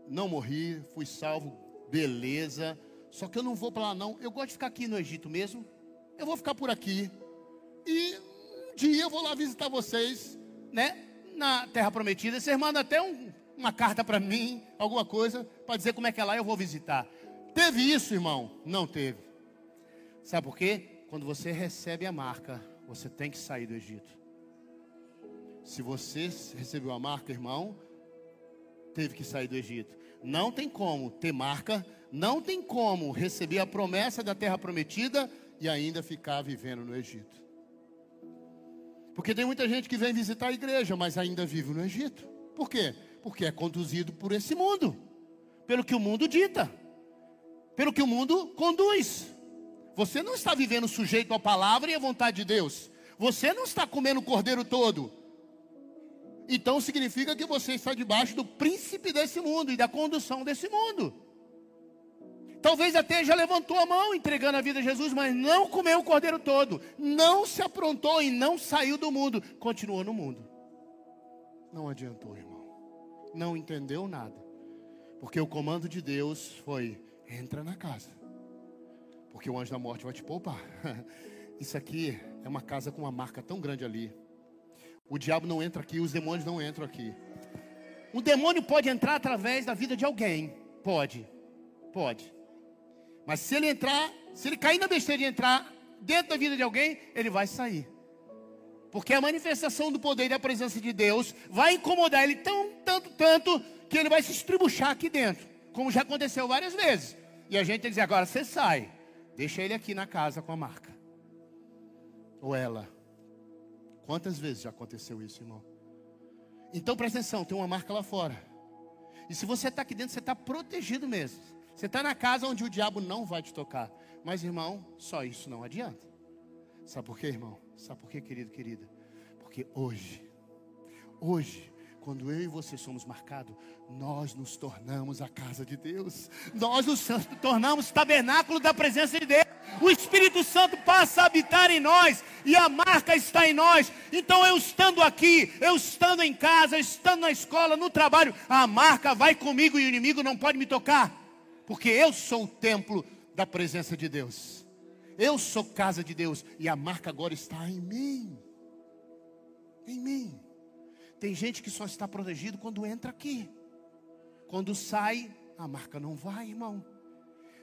não morri, fui salvo, beleza. Só que eu não vou para lá não. Eu gosto de ficar aqui no Egito mesmo. Eu vou ficar por aqui. E um dia eu vou lá visitar vocês, né? Na Terra Prometida. Vocês mandam até um, uma carta para mim, alguma coisa, para dizer como é que é lá, eu vou visitar. Teve isso, irmão? Não teve. Sabe por quê? Quando você recebe a marca, você tem que sair do Egito. Se você recebeu a marca, irmão, teve que sair do Egito. Não tem como ter marca, não tem como receber a promessa da terra prometida e ainda ficar vivendo no Egito. Porque tem muita gente que vem visitar a igreja, mas ainda vive no Egito. Por quê? Porque é conduzido por esse mundo, pelo que o mundo dita, pelo que o mundo conduz. Você não está vivendo sujeito à palavra e à vontade de Deus. Você não está comendo o cordeiro todo. Então significa que você está debaixo do príncipe desse mundo e da condução desse mundo. Talvez até já levantou a mão entregando a vida a Jesus, mas não comeu o cordeiro todo, não se aprontou e não saiu do mundo, continuou no mundo. Não adiantou, irmão. Não entendeu nada. Porque o comando de Deus foi: entra na casa. Porque o anjo da morte vai te poupar. Isso aqui é uma casa com uma marca tão grande ali. O diabo não entra aqui, os demônios não entram aqui. Um demônio pode entrar através da vida de alguém. Pode. Pode. Mas se ele entrar, se ele cair na besteira de entrar dentro da vida de alguém, ele vai sair. Porque a manifestação do poder e da presença de Deus vai incomodar ele tão, tanto, tanto, que ele vai se estribuchar aqui dentro. Como já aconteceu várias vezes. E a gente tem que dizer, agora você sai. Deixa ele aqui na casa com a marca. Ou ela. Quantas vezes já aconteceu isso, irmão? Então presta atenção, tem uma marca lá fora. E se você está aqui dentro, você está protegido mesmo. Você está na casa onde o diabo não vai te tocar. Mas, irmão, só isso não adianta. Sabe por quê, irmão? Sabe por quê, querido, querida? Porque hoje, hoje, quando eu e você somos marcados, nós nos tornamos a casa de Deus. Nós nos tornamos tabernáculo da presença de Deus. O Espírito Santo passa a habitar em nós e a marca está em nós. Então eu estando aqui, eu estando em casa, estando na escola, no trabalho, a marca vai comigo e o inimigo não pode me tocar porque eu sou o templo da presença de Deus. Eu sou casa de Deus e a marca agora está em mim. Em mim. Tem gente que só está protegido quando entra aqui. Quando sai, a marca não vai, irmão.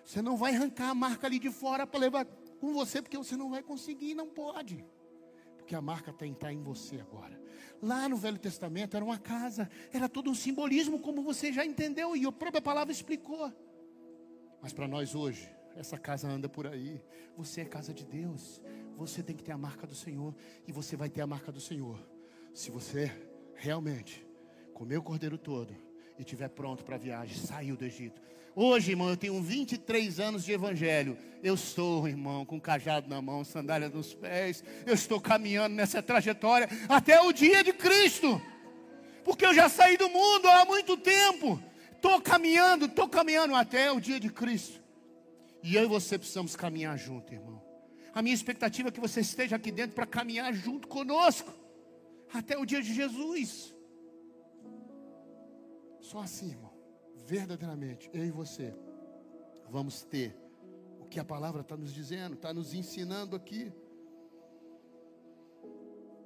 Você não vai arrancar a marca ali de fora para levar com você, porque você não vai conseguir, não pode. Porque a marca tem que estar em você agora. Lá no Velho Testamento era uma casa, era todo um simbolismo, como você já entendeu, e a própria palavra explicou. Mas para nós hoje, essa casa anda por aí. Você é casa de Deus. Você tem que ter a marca do Senhor. E você vai ter a marca do Senhor. Se você realmente comer o cordeiro todo e estiver pronto para a viagem, saiu do Egito. Hoje, irmão, eu tenho 23 anos de evangelho. Eu estou, irmão, com cajado na mão, sandália nos pés. Eu estou caminhando nessa trajetória até o dia de Cristo. Porque eu já saí do mundo há muito tempo. Estou caminhando, estou caminhando até o dia de Cristo. E eu e você precisamos caminhar junto, irmão. A minha expectativa é que você esteja aqui dentro para caminhar junto conosco. Até o dia de Jesus. Só assim, irmão. Verdadeiramente, eu e você vamos ter o que a palavra está nos dizendo, está nos ensinando aqui.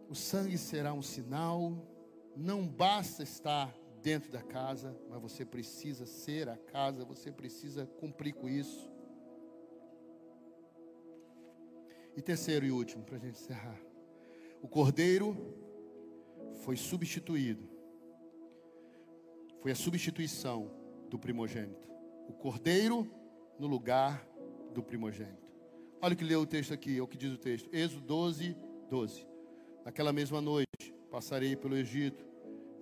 O sangue será um sinal. Não basta estar dentro da casa, mas você precisa ser a casa, você precisa cumprir com isso. E terceiro e último, para a gente encerrar: o cordeiro foi substituído. Foi a substituição do primogênito. O cordeiro no lugar do primogênito. Olha o que leu o texto aqui, é o que diz o texto. Êxodo 12, 12. Naquela mesma noite, passarei pelo Egito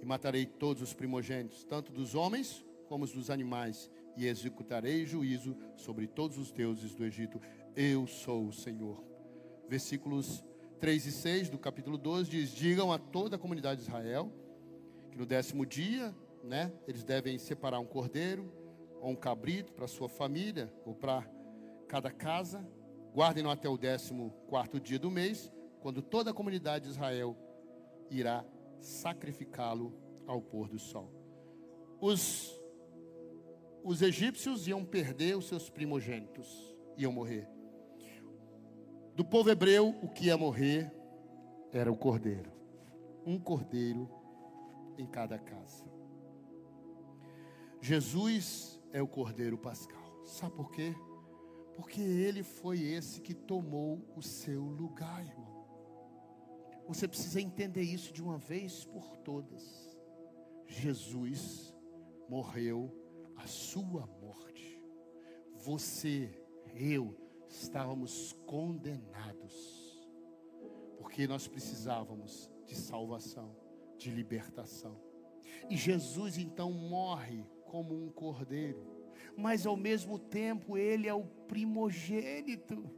e matarei todos os primogênitos, tanto dos homens como os dos animais, e executarei juízo sobre todos os deuses do Egito. Eu sou o Senhor. Versículos 3 e 6 do capítulo 12 diz: Digam a toda a comunidade de Israel que no décimo dia, né, eles devem separar um cordeiro ou um cabrito para sua família ou para cada casa. Guardem-no até o décimo quarto dia do mês, quando toda a comunidade de Israel irá sacrificá-lo ao pôr do sol. Os, os egípcios iam perder os seus primogênitos, iam morrer. Do povo hebreu, o que ia morrer era o cordeiro. Um cordeiro em cada casa. Jesus é o cordeiro pascal. Sabe por quê? Porque ele foi esse que tomou o seu lugar, irmão. Você precisa entender isso de uma vez por todas. Jesus morreu a sua morte. Você, eu, estávamos condenados. Porque nós precisávamos de salvação, de libertação. E Jesus então morre como um cordeiro, mas ao mesmo tempo ele é o primogênito.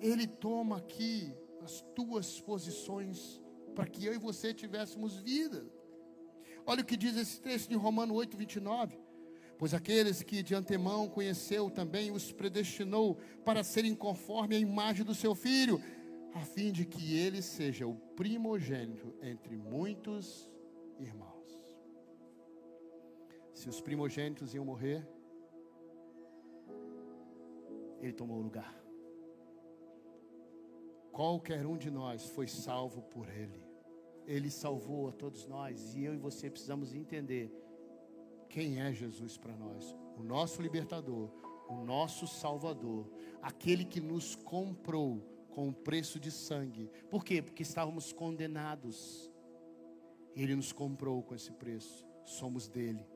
Ele toma aqui as tuas posições para que eu e você tivéssemos vida. Olha o que diz esse texto de Romano 8, 29. Pois aqueles que de antemão conheceu também os predestinou para serem conforme a imagem do seu filho, a fim de que ele seja o primogênito entre muitos irmãos. Se os primogênitos iam morrer, ele tomou o lugar. Qualquer um de nós foi salvo por Ele. Ele salvou a todos nós. E eu e você precisamos entender quem é Jesus para nós: o nosso libertador, o nosso salvador, aquele que nos comprou com o preço de sangue. Por quê? Porque estávamos condenados. Ele nos comprou com esse preço. Somos dele.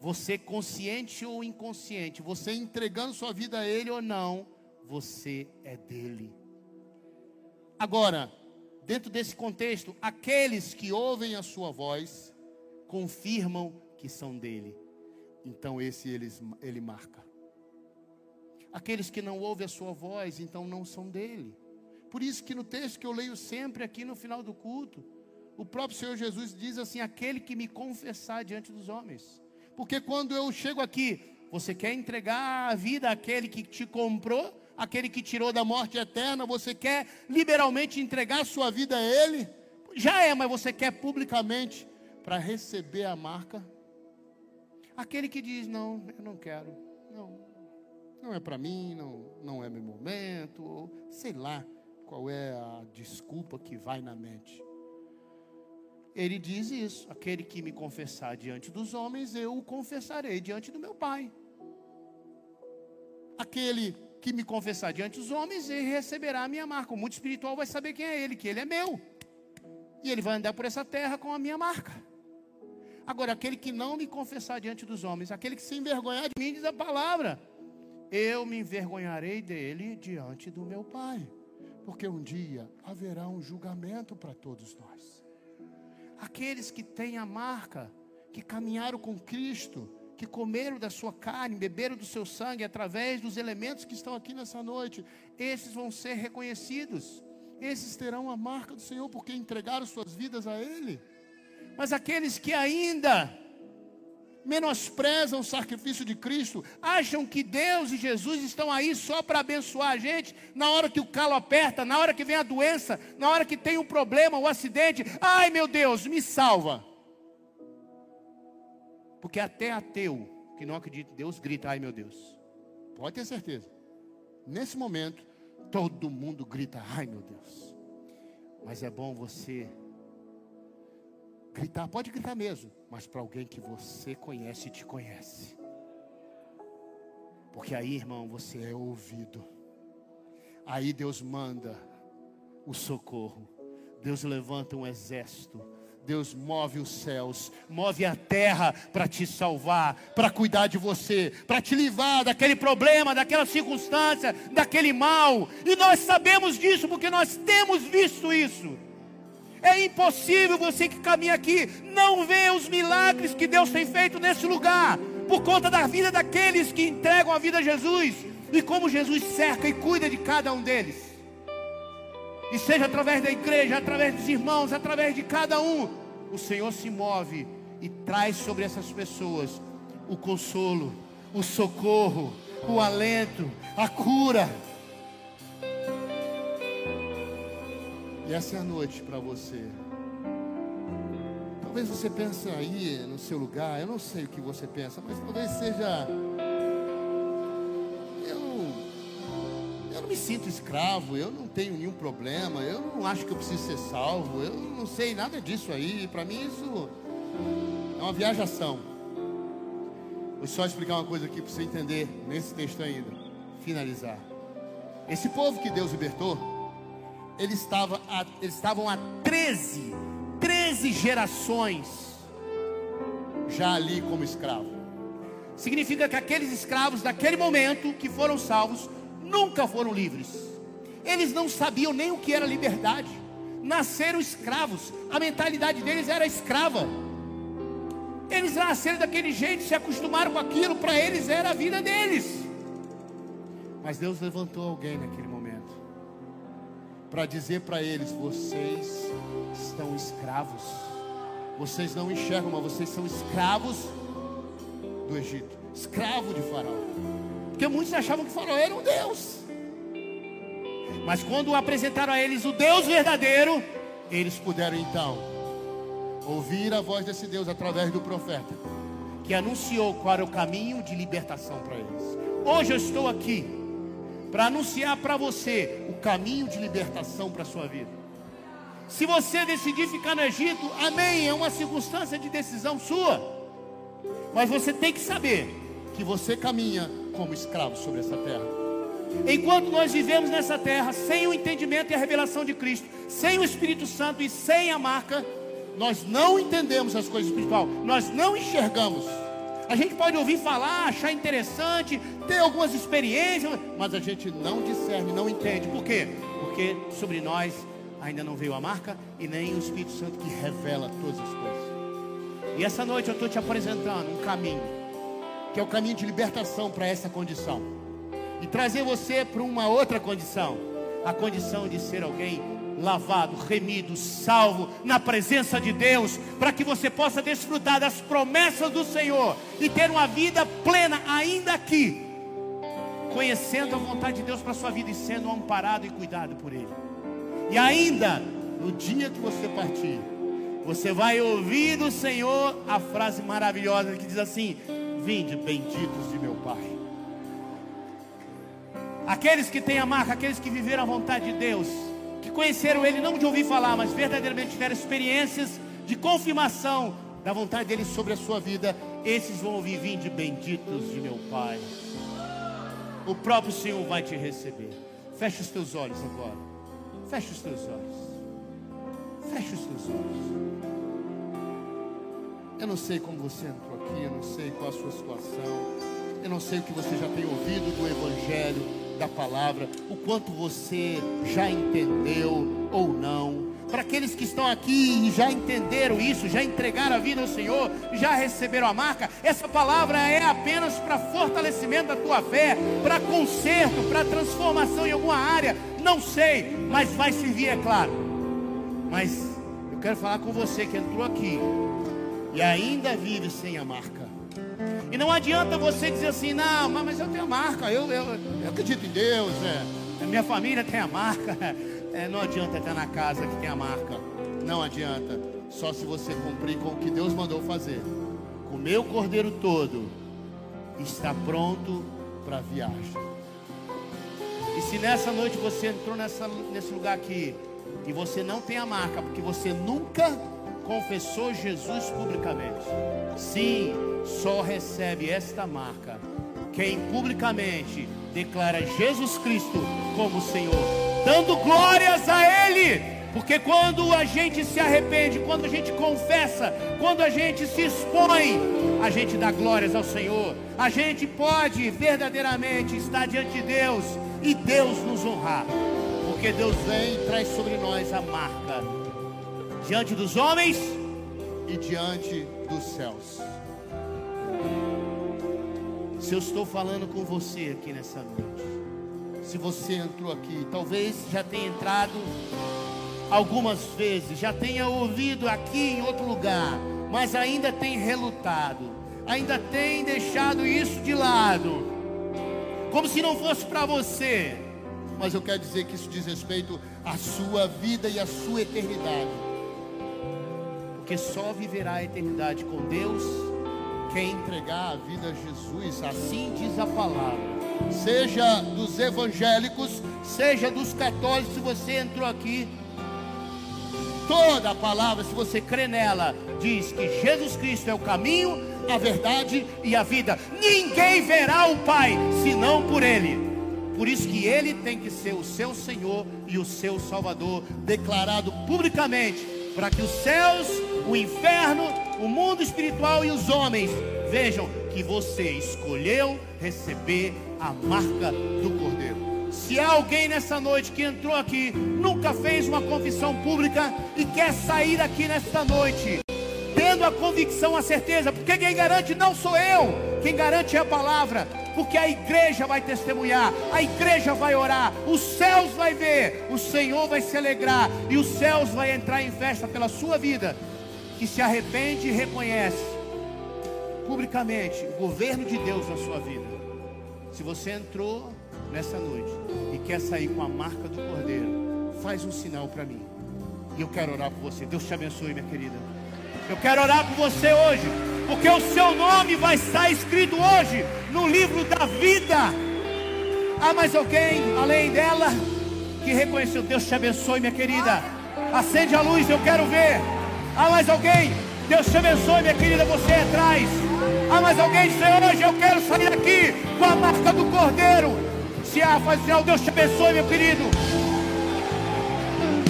Você consciente ou inconsciente, você entregando sua vida a ele ou não, você é dele. Agora, dentro desse contexto, aqueles que ouvem a sua voz confirmam que são dele. Então esse eles, ele marca. Aqueles que não ouvem a sua voz, então não são dele. Por isso que no texto que eu leio sempre aqui no final do culto, o próprio Senhor Jesus diz assim: aquele que me confessar diante dos homens. Porque quando eu chego aqui, você quer entregar a vida àquele que te comprou? aquele que tirou da morte eterna, você quer liberalmente entregar sua vida a Ele? Já é, mas você quer publicamente para receber a marca? Aquele que diz: Não, eu não quero, não, não é para mim, não, não é meu momento, ou sei lá qual é a desculpa que vai na mente. Ele diz isso: aquele que me confessar diante dos homens, eu o confessarei diante do meu Pai. Aquele que me confessar diante dos homens, ele receberá a minha marca. O mundo espiritual vai saber quem é ele, que ele é meu. E ele vai andar por essa terra com a minha marca. Agora, aquele que não me confessar diante dos homens, aquele que se envergonhar de mim, diz a palavra: Eu me envergonharei dele diante do meu Pai. Porque um dia haverá um julgamento para todos nós. Aqueles que têm a marca, que caminharam com Cristo, que comeram da sua carne, beberam do seu sangue, através dos elementos que estão aqui nessa noite, esses vão ser reconhecidos. Esses terão a marca do Senhor porque entregaram suas vidas a Ele. Mas aqueles que ainda menosprezam o sacrifício de Cristo, acham que Deus e Jesus estão aí só para abençoar a gente, na hora que o calo aperta, na hora que vem a doença, na hora que tem um problema, o um acidente, ai meu Deus, me salva. Porque até ateu que não acredita em Deus grita: ai meu Deus. Pode ter certeza. Nesse momento, todo mundo grita: ai meu Deus. Mas é bom você gritar, pode gritar mesmo, mas para alguém que você conhece e te conhece. Porque aí, irmão, você é ouvido. Aí Deus manda o socorro. Deus levanta um exército. Deus move os céus, move a terra para te salvar, para cuidar de você, para te livrar daquele problema, daquela circunstância, daquele mal. E nós sabemos disso porque nós temos visto isso. É impossível você que caminha aqui não ver os milagres que Deus tem feito nesse lugar, por conta da vida daqueles que entregam a vida a Jesus e como Jesus cerca e cuida de cada um deles. E seja através da igreja, através dos irmãos, através de cada um, o Senhor se move e traz sobre essas pessoas o consolo, o socorro, o alento, a cura. E essa é a noite para você. Talvez você pense aí no seu lugar, eu não sei o que você pensa, mas talvez seja me sinto escravo, eu não tenho nenhum problema, eu não acho que eu preciso ser salvo, eu não sei nada disso aí. Para mim isso é uma viajação. Vou só explicar uma coisa aqui para você entender nesse texto ainda, finalizar. Esse povo que Deus libertou, eles, estava a, eles estavam há 13, 13 gerações já ali como escravo. Significa que aqueles escravos daquele momento que foram salvos nunca foram livres. Eles não sabiam nem o que era liberdade. Nasceram escravos. A mentalidade deles era escrava. Eles nasceram daquele jeito, se acostumaram com aquilo, para eles era a vida deles. Mas Deus levantou alguém naquele momento para dizer para eles: vocês estão escravos. Vocês não enxergam, mas vocês são escravos do Egito, escravo de Faraó. Porque muitos achavam que Faraó era um Deus. Mas quando apresentaram a eles o Deus verdadeiro, eles puderam então ouvir a voz desse Deus através do profeta, que anunciou qual era o caminho de libertação para eles. Hoje eu estou aqui para anunciar para você o caminho de libertação para a sua vida. Se você decidir ficar no Egito, amém, é uma circunstância de decisão sua. Mas você tem que saber que você caminha como escravo sobre essa terra. Enquanto nós vivemos nessa terra sem o entendimento e a revelação de Cristo, sem o Espírito Santo e sem a marca, nós não entendemos as coisas espirituais, nós não enxergamos. A gente pode ouvir falar, achar interessante, ter algumas experiências, mas a gente não discerne, não entende. Por quê? Porque sobre nós ainda não veio a marca e nem o Espírito Santo que revela todas as coisas. E essa noite eu estou te apresentando um caminho que é o caminho de libertação para essa condição, e trazer você para uma outra condição, a condição de ser alguém lavado, remido, salvo na presença de Deus, para que você possa desfrutar das promessas do Senhor e ter uma vida plena ainda aqui, conhecendo a vontade de Deus para sua vida e sendo amparado e cuidado por Ele. E ainda, no dia que você partir, você vai ouvir do Senhor a frase maravilhosa que diz assim: Vinde, benditos de meu Pai. Aqueles que têm a marca, aqueles que viveram a vontade de Deus, que conheceram Ele não de ouvir falar, mas verdadeiramente tiveram experiências de confirmação da vontade dele sobre a sua vida, esses vão ouvir: Vinde, benditos de meu Pai. O próprio Senhor vai te receber. Feche os teus olhos agora. Feche os teus olhos. Feche os teus olhos. Eu não sei como você entrou aqui, eu não sei qual a sua situação, eu não sei o que você já tem ouvido do Evangelho, da palavra, o quanto você já entendeu ou não. Para aqueles que estão aqui e já entenderam isso, já entregaram a vida ao Senhor, já receberam a marca, essa palavra é apenas para fortalecimento da tua fé, para conserto, para transformação em alguma área, não sei, mas vai servir, é claro. Mas eu quero falar com você que entrou aqui e ainda vive sem a marca. E não adianta você dizer assim, não, mas eu tenho marca, eu, eu, eu acredito em Deus, é, minha família tem a marca. É, não adianta estar na casa que tem a marca. Não adianta. Só se você cumprir com o que Deus mandou fazer. O cordeiro todo. Está pronto para a viagem. E se nessa noite você entrou nessa, nesse lugar aqui e você não tem a marca, porque você nunca confessou Jesus publicamente. Sim, só recebe esta marca quem publicamente declara Jesus Cristo como Senhor, dando glórias a Ele Porque quando a gente se arrepende, quando a gente confessa, quando a gente se expõe, a gente dá glórias ao Senhor. A gente pode verdadeiramente estar diante de Deus e Deus nos honrar. Porque Deus vem e traz sobre nós a marca diante dos homens e diante dos céus. Se eu estou falando com você aqui nessa noite, se você entrou aqui, talvez já tenha entrado algumas vezes, já tenha ouvido aqui em outro lugar, mas ainda tem relutado, ainda tem deixado isso de lado, como se não fosse para você. Mas eu quero dizer que isso diz respeito à sua vida e à sua eternidade. Porque só viverá a eternidade com Deus quem entregar a vida a Jesus, assim diz a palavra. Seja dos evangélicos, seja dos católicos, se você entrou aqui Toda a palavra, se você crê nela, diz que Jesus Cristo é o caminho, a verdade e a vida. Ninguém verá o Pai senão por Ele. Por isso que Ele tem que ser o seu Senhor e o seu Salvador, declarado publicamente, para que os céus, o inferno, o mundo espiritual e os homens. Vejam que você escolheu receber a marca do Cordeiro. Se há alguém nessa noite que entrou aqui, nunca fez uma confissão pública e quer sair daqui nesta noite, tendo a convicção, a certeza, porque quem garante não sou eu, quem garante é a palavra, porque a igreja vai testemunhar, a igreja vai orar, os céus vai ver, o Senhor vai se alegrar e os céus vai entrar em festa pela sua vida, que se arrepende e reconhece publicamente o governo de Deus na sua vida. Se você entrou nessa noite e quer sair com a marca do Cordeiro, faz um sinal para mim. E eu quero orar por você. Deus te abençoe, minha querida. Eu quero orar por você hoje, porque o seu nome vai estar escrito hoje no livro da vida. Há mais alguém além dela que reconheceu? Deus te abençoe, minha querida. Acende a luz, eu quero ver. Há mais alguém? Deus te abençoe, minha querida, você é atrás. Há mais alguém? Senhor, hoje eu quero sair daqui com a marca do Cordeiro iniciar, faz sinal, Deus te abençoe, meu querido.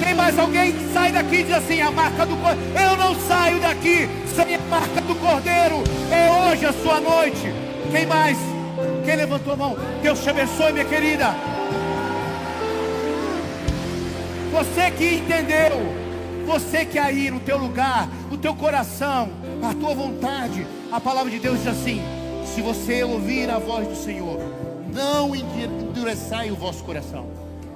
Tem mais alguém que sai daqui e diz assim: a marca do cordeiro. Eu não saio daqui sem a marca do cordeiro. É hoje a sua noite. Quem mais? Quem levantou a mão? Deus te abençoe, minha querida. Você que entendeu, você que aí no teu lugar, o teu coração, a tua vontade, a palavra de Deus diz assim: se você ouvir a voz do Senhor, não endureçai o vosso coração.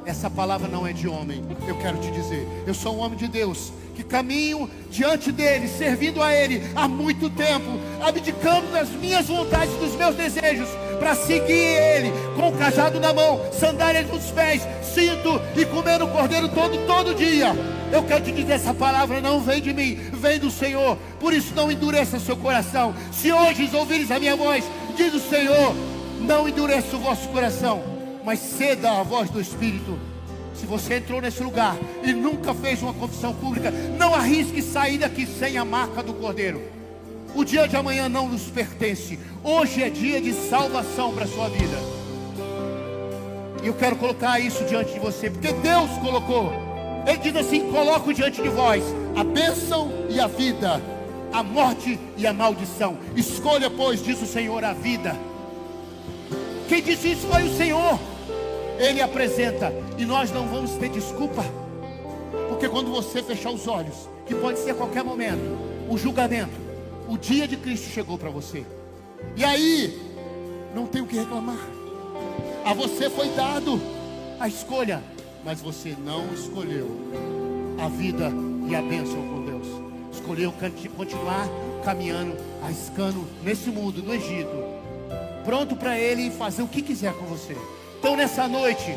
Essa palavra não é de homem, eu quero te dizer. Eu sou um homem de Deus que caminho diante dele, servindo a ele há muito tempo, abdicando das minhas vontades, dos meus desejos, para seguir ele, com o cajado na mão, sandálias nos pés, cinto e comendo o cordeiro todo, todo dia. Eu quero te dizer: essa palavra não vem de mim, vem do Senhor. Por isso, não endureça seu coração. Se hoje ouvires a minha voz, diz o Senhor, não endureça o vosso coração, mas ceda à voz do Espírito. Se você entrou nesse lugar e nunca fez uma confissão pública, não arrisque sair daqui sem a marca do Cordeiro. O dia de amanhã não nos pertence. Hoje é dia de salvação para a sua vida. E eu quero colocar isso diante de você, porque Deus colocou. Ele diz assim: coloco diante de vós a bênção e a vida, a morte e a maldição. Escolha, pois, diz o Senhor, a vida quem disse isso foi o Senhor. Ele apresenta e nós não vamos ter desculpa. Porque quando você fechar os olhos, que pode ser a qualquer momento, o julgamento, o dia de Cristo chegou para você. E aí, não tem o que reclamar. A você foi dado a escolha, mas você não escolheu a vida e a bênção com Deus. Escolheu continuar caminhando, arriscando nesse mundo, no Egito, pronto para Ele fazer o que quiser com você. Então nessa noite,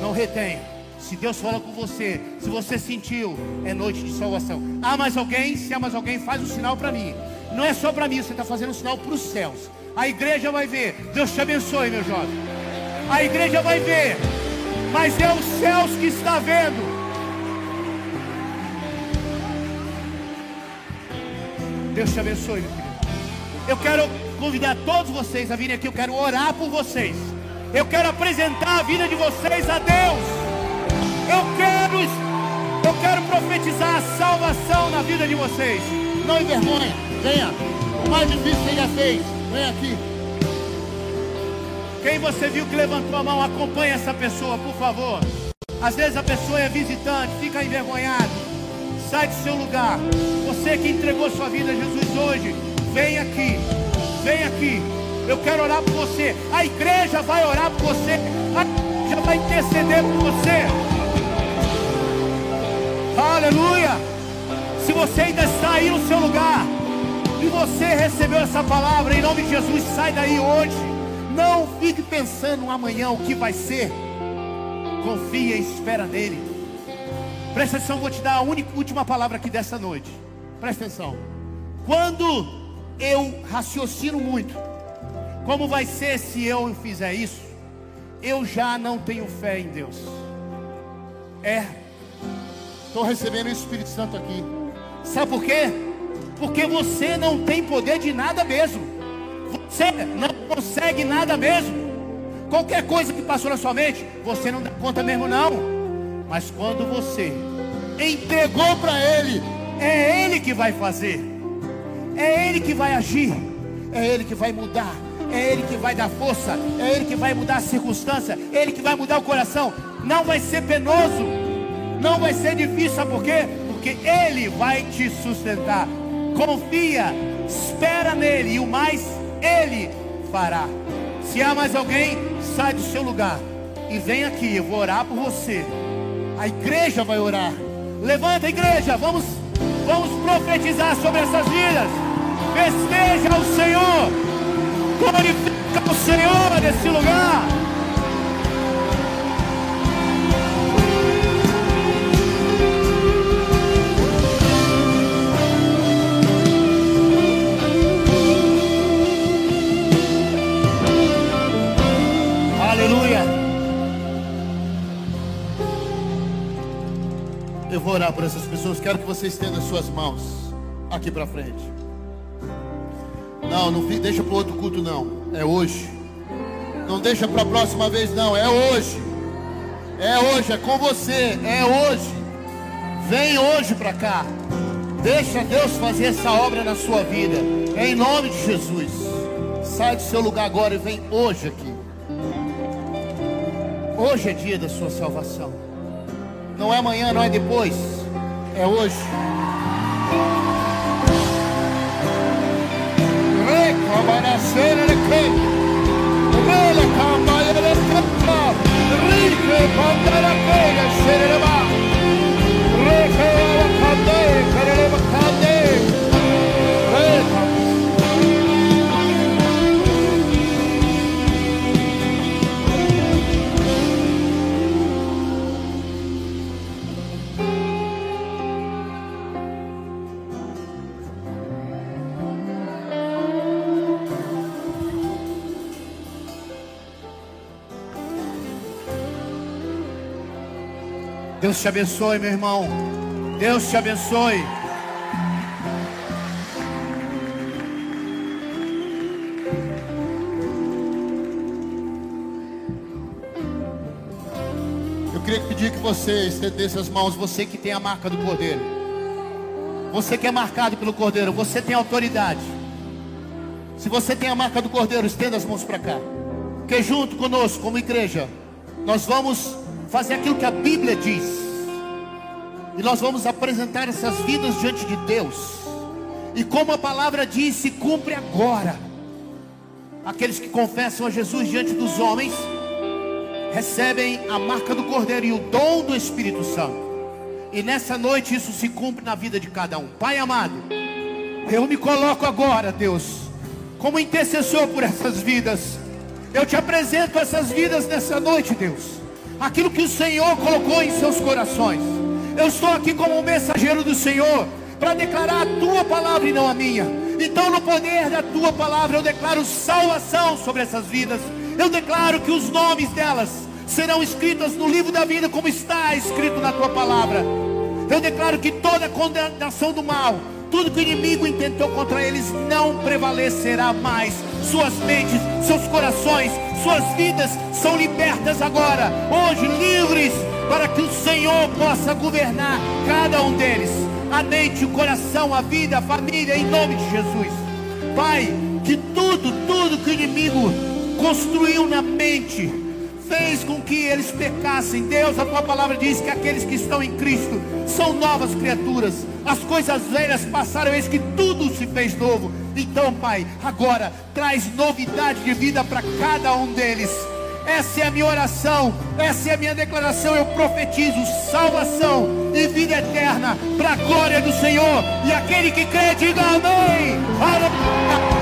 não retenha. Se Deus fala com você, se você sentiu, é noite de salvação. Há mais alguém? Se há mais alguém, faz um sinal para mim. Não é só para mim, você está fazendo um sinal para os céus. A igreja vai ver. Deus te abençoe, meu jovem. A igreja vai ver. Mas é os céus que está vendo. Deus te abençoe, meu querido. Eu quero convidar todos vocês a virem aqui. Eu quero orar por vocês. Eu quero apresentar a vida de vocês a Deus. Eu quero, eu quero profetizar a salvação na vida de vocês. Não envergonha. Venha. O mais difícil você já fez. Vem aqui. Quem você viu que levantou a mão, acompanhe essa pessoa, por favor. Às vezes a pessoa é visitante, fica envergonhado. Sai do seu lugar. Você que entregou sua vida a Jesus hoje, vem aqui. Vem aqui. Eu quero orar por você. A igreja vai orar por você. A igreja vai interceder por você. Aleluia. Se você ainda está aí no seu lugar e você recebeu essa palavra, em nome de Jesus, sai daí hoje. Não fique pensando amanhã o que vai ser. Confia e espera nele. Presta atenção, vou te dar a única, última palavra aqui dessa noite. Presta atenção. Quando eu raciocino muito, como vai ser se eu fizer isso? Eu já não tenho fé em Deus. É. Estou recebendo o Espírito Santo aqui. Sabe por quê? Porque você não tem poder de nada mesmo. Você não consegue nada mesmo. Qualquer coisa que passou na sua mente, você não dá conta mesmo não. Mas quando você entregou para Ele, é Ele que vai fazer. É Ele que vai agir. É Ele que vai mudar. É Ele que vai dar força. É Ele que vai mudar a circunstância. É Ele que vai mudar o coração. Não vai ser penoso. Não vai ser difícil. Sabe por quê? Porque Ele vai te sustentar. Confia. Espera nele. E o mais ele fará. Se há mais alguém, sai do seu lugar e vem aqui. Eu vou orar por você. A igreja vai orar. Levanta, igreja. Vamos, vamos profetizar sobre essas vidas. Festeja o Senhor. Glorifica o Senhor nesse lugar. Vou orar por essas pessoas. Quero que você estenda as suas mãos aqui para frente. Não, não deixa para outro culto não. É hoje. Não deixa para a próxima vez não. É hoje. É hoje. É com você. É hoje. Vem hoje para cá. Deixa Deus fazer essa obra na sua vida. Em nome de Jesus. Sai do seu lugar agora e vem hoje aqui. Hoje é dia da sua salvação. Não é amanhã, não é depois. É hoje. Recobaraceira Deus te abençoe, meu irmão. Deus te abençoe. Eu queria pedir que você estendesse as mãos, você que tem a marca do Cordeiro. Você que é marcado pelo Cordeiro, você tem autoridade. Se você tem a marca do Cordeiro, estenda as mãos para cá. Porque junto conosco, como igreja, nós vamos fazer aquilo que a Bíblia diz. E nós vamos apresentar essas vidas diante de Deus. E como a palavra diz, se cumpre agora. Aqueles que confessam a Jesus diante dos homens recebem a marca do Cordeiro e o dom do Espírito Santo. E nessa noite isso se cumpre na vida de cada um. Pai amado, eu me coloco agora, Deus, como intercessor por essas vidas. Eu te apresento essas vidas nessa noite, Deus aquilo que o Senhor colocou em seus corações. Eu estou aqui como mensageiro do Senhor para declarar a tua palavra e não a minha. Então, no poder da tua palavra, eu declaro salvação sobre essas vidas. Eu declaro que os nomes delas serão escritos no livro da vida, como está escrito na tua palavra. Eu declaro que toda condenação do mal, tudo que o inimigo intentou contra eles não prevalecerá mais. Suas mentes, seus corações, suas vidas são libertas agora, hoje livres para que o Senhor possa governar cada um deles, a mente, o coração, a vida, a família, em nome de Jesus. Pai, que tudo, tudo que o inimigo construiu na mente, fez com que eles pecassem. Deus, a tua palavra diz que aqueles que estão em Cristo são novas criaturas. As coisas velhas passaram, eis que tudo se fez novo. Então, Pai, agora traz novidade de vida para cada um deles. Essa é a minha oração, essa é a minha declaração. Eu profetizo salvação e vida eterna para a glória do Senhor. E aquele que crê, diga amém. Aleluia.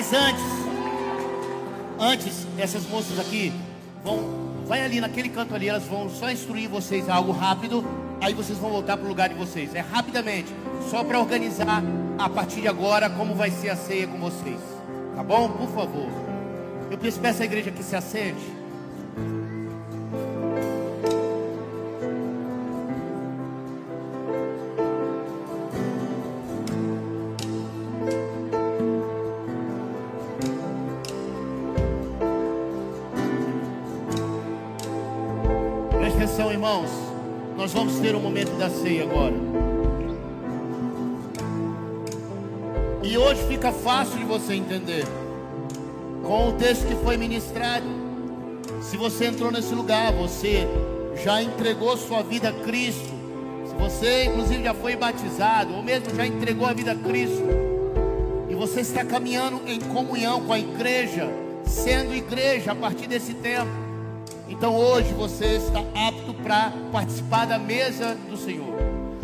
Mas antes, antes, essas moças aqui vão, vai ali naquele canto ali, elas vão só instruir vocês algo rápido, aí vocês vão voltar para o lugar de vocês. É rapidamente, só para organizar a partir de agora como vai ser a ceia com vocês. Tá bom? Por favor. Eu peço a igreja que se assente. Da ceia agora. E hoje fica fácil de você entender. Com o texto que foi ministrado. Se você entrou nesse lugar, você já entregou sua vida a Cristo. Se você, inclusive, já foi batizado, ou mesmo já entregou a vida a Cristo. E você está caminhando em comunhão com a igreja, sendo igreja a partir desse tempo então hoje você está apto para participar da mesa do Senhor.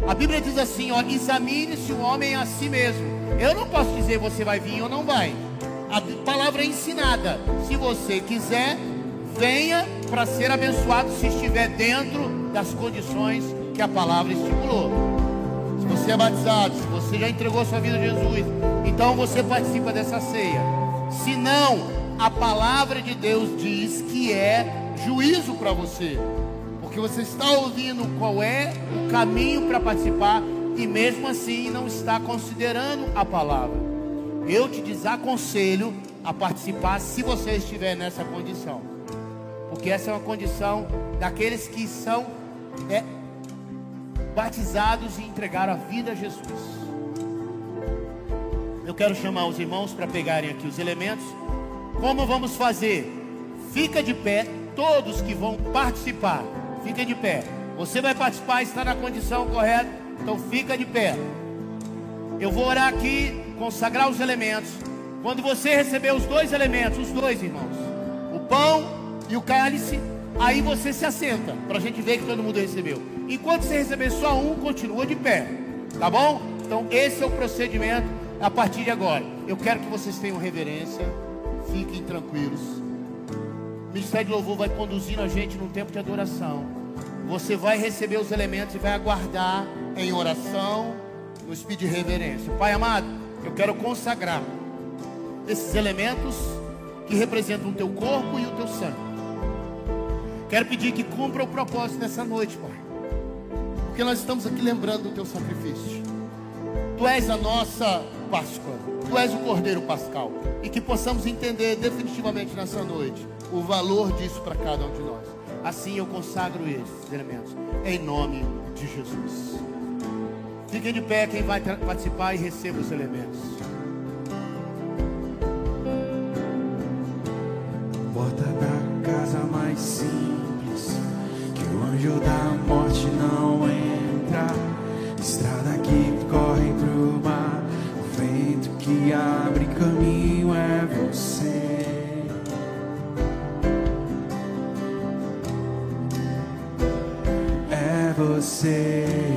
A Bíblia diz assim: ó, examine-se o homem a si mesmo. Eu não posso dizer você vai vir ou não vai. A palavra é ensinada. Se você quiser, venha para ser abençoado se estiver dentro das condições que a palavra estipulou. Se você é batizado, se você já entregou sua vida a Jesus, então você participa dessa ceia. Se não, a palavra de Deus diz que é juízo para você, porque você está ouvindo qual é o caminho para participar e mesmo assim não está considerando a palavra. Eu te desaconselho a participar se você estiver nessa condição, porque essa é uma condição daqueles que são é, batizados e entregaram a vida a Jesus. Eu quero chamar os irmãos para pegarem aqui os elementos. Como vamos fazer? Fica de pé, todos que vão participar, fiquem de pé. Você vai participar, está na condição correta, então fica de pé. Eu vou orar aqui, consagrar os elementos. Quando você receber os dois elementos, os dois irmãos, o pão e o cálice, aí você se assenta, para a gente ver que todo mundo recebeu. Enquanto você receber só um, continua de pé, tá bom? Então esse é o procedimento a partir de agora. Eu quero que vocês tenham reverência, fiquem tranquilos. Ministério de Louvor vai conduzindo a gente num tempo de adoração. Você vai receber os elementos e vai aguardar em oração, no espírito de reverência. Pai amado, Eu quero consagrar esses elementos que representam o teu corpo e o teu sangue. Quero pedir que cumpra o propósito nessa noite, Pai. Porque nós estamos aqui lembrando do teu sacrifício. Tu és a nossa Páscoa. Tu és o Cordeiro Pascal. E que possamos entender definitivamente nessa noite o valor disso para cada um de nós. Assim eu consagro esses elementos. Em nome de Jesus. Fiquem de pé quem vai participar e receba os elementos. Porta da casa mais simples, que o anjo da morte não entra. Estrada que corre pro mar, o vento que abre caminho é você. Você.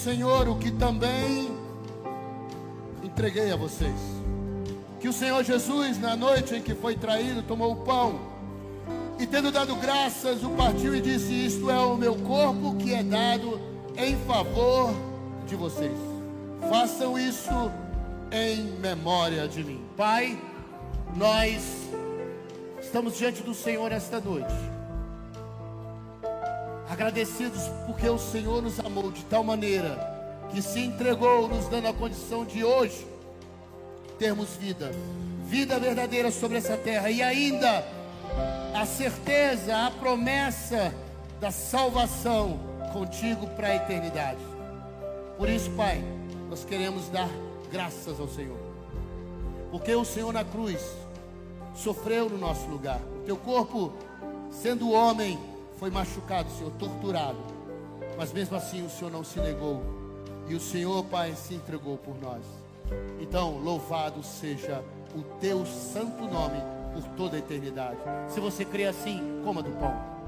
Senhor o que também entreguei a vocês. Que o Senhor Jesus, na noite em que foi traído, tomou o pão e, tendo dado graças, o partiu e disse: Isto é o meu corpo que é dado em favor de vocês. Façam isso em memória de mim. Pai, nós estamos diante do Senhor esta noite. Agradecidos porque o Senhor nos amou de tal maneira que se entregou, nos dando a condição de hoje termos vida, vida verdadeira sobre essa terra e ainda a certeza, a promessa da salvação contigo para a eternidade. Por isso, Pai, nós queremos dar graças ao Senhor, porque o Senhor na cruz sofreu no nosso lugar. O teu corpo, sendo homem, foi machucado, Senhor, torturado, mas mesmo assim o Senhor não se negou, e o Senhor, Pai, se entregou por nós. Então, louvado seja o teu santo nome por toda a eternidade. Se você crê assim, coma do pão.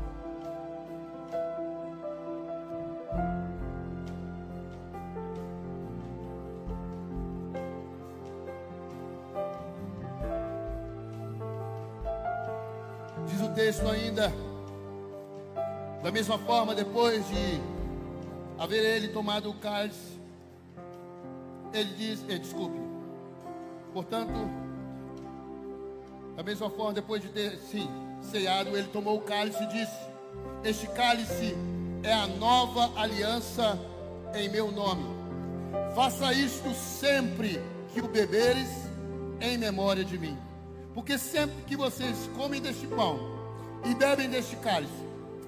Diz o texto ainda, da mesma forma, depois de haver ele tomado o cálice, ele diz, eh, desculpe, portanto, da mesma forma, depois de ter sim, ceado, ele tomou o cálice e disse: Este cálice é a nova aliança em meu nome. Faça isto sempre que o beberes em memória de mim. Porque sempre que vocês comem deste pão e bebem deste cálice,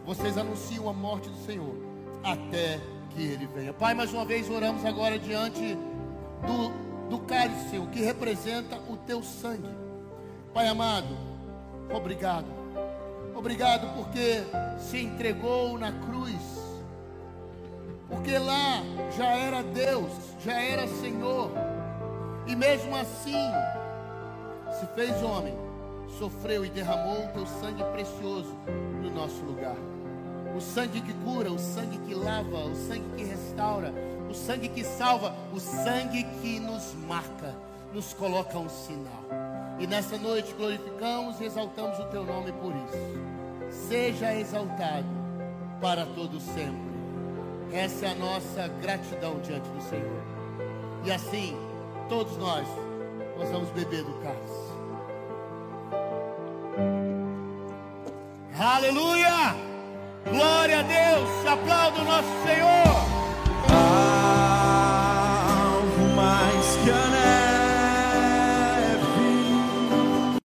vocês anunciam a morte do Senhor até que ele venha. Pai, mais uma vez oramos agora diante do, do cálice, que representa o teu sangue. Pai amado, obrigado. Obrigado porque se entregou na cruz. Porque lá já era Deus, já era Senhor. E mesmo assim, se fez homem, sofreu e derramou o teu sangue precioso no nosso lugar. O sangue que cura, o sangue que lava, o sangue que restaura, o sangue que salva, o sangue que nos marca, nos coloca um sinal. E nessa noite glorificamos e exaltamos o teu nome por isso. Seja exaltado para todo sempre. Essa é a nossa gratidão diante do Senhor. E assim, todos nós, nós vamos beber do cálice. Aleluia! Glória a Deus! Aplauda o nosso Senhor!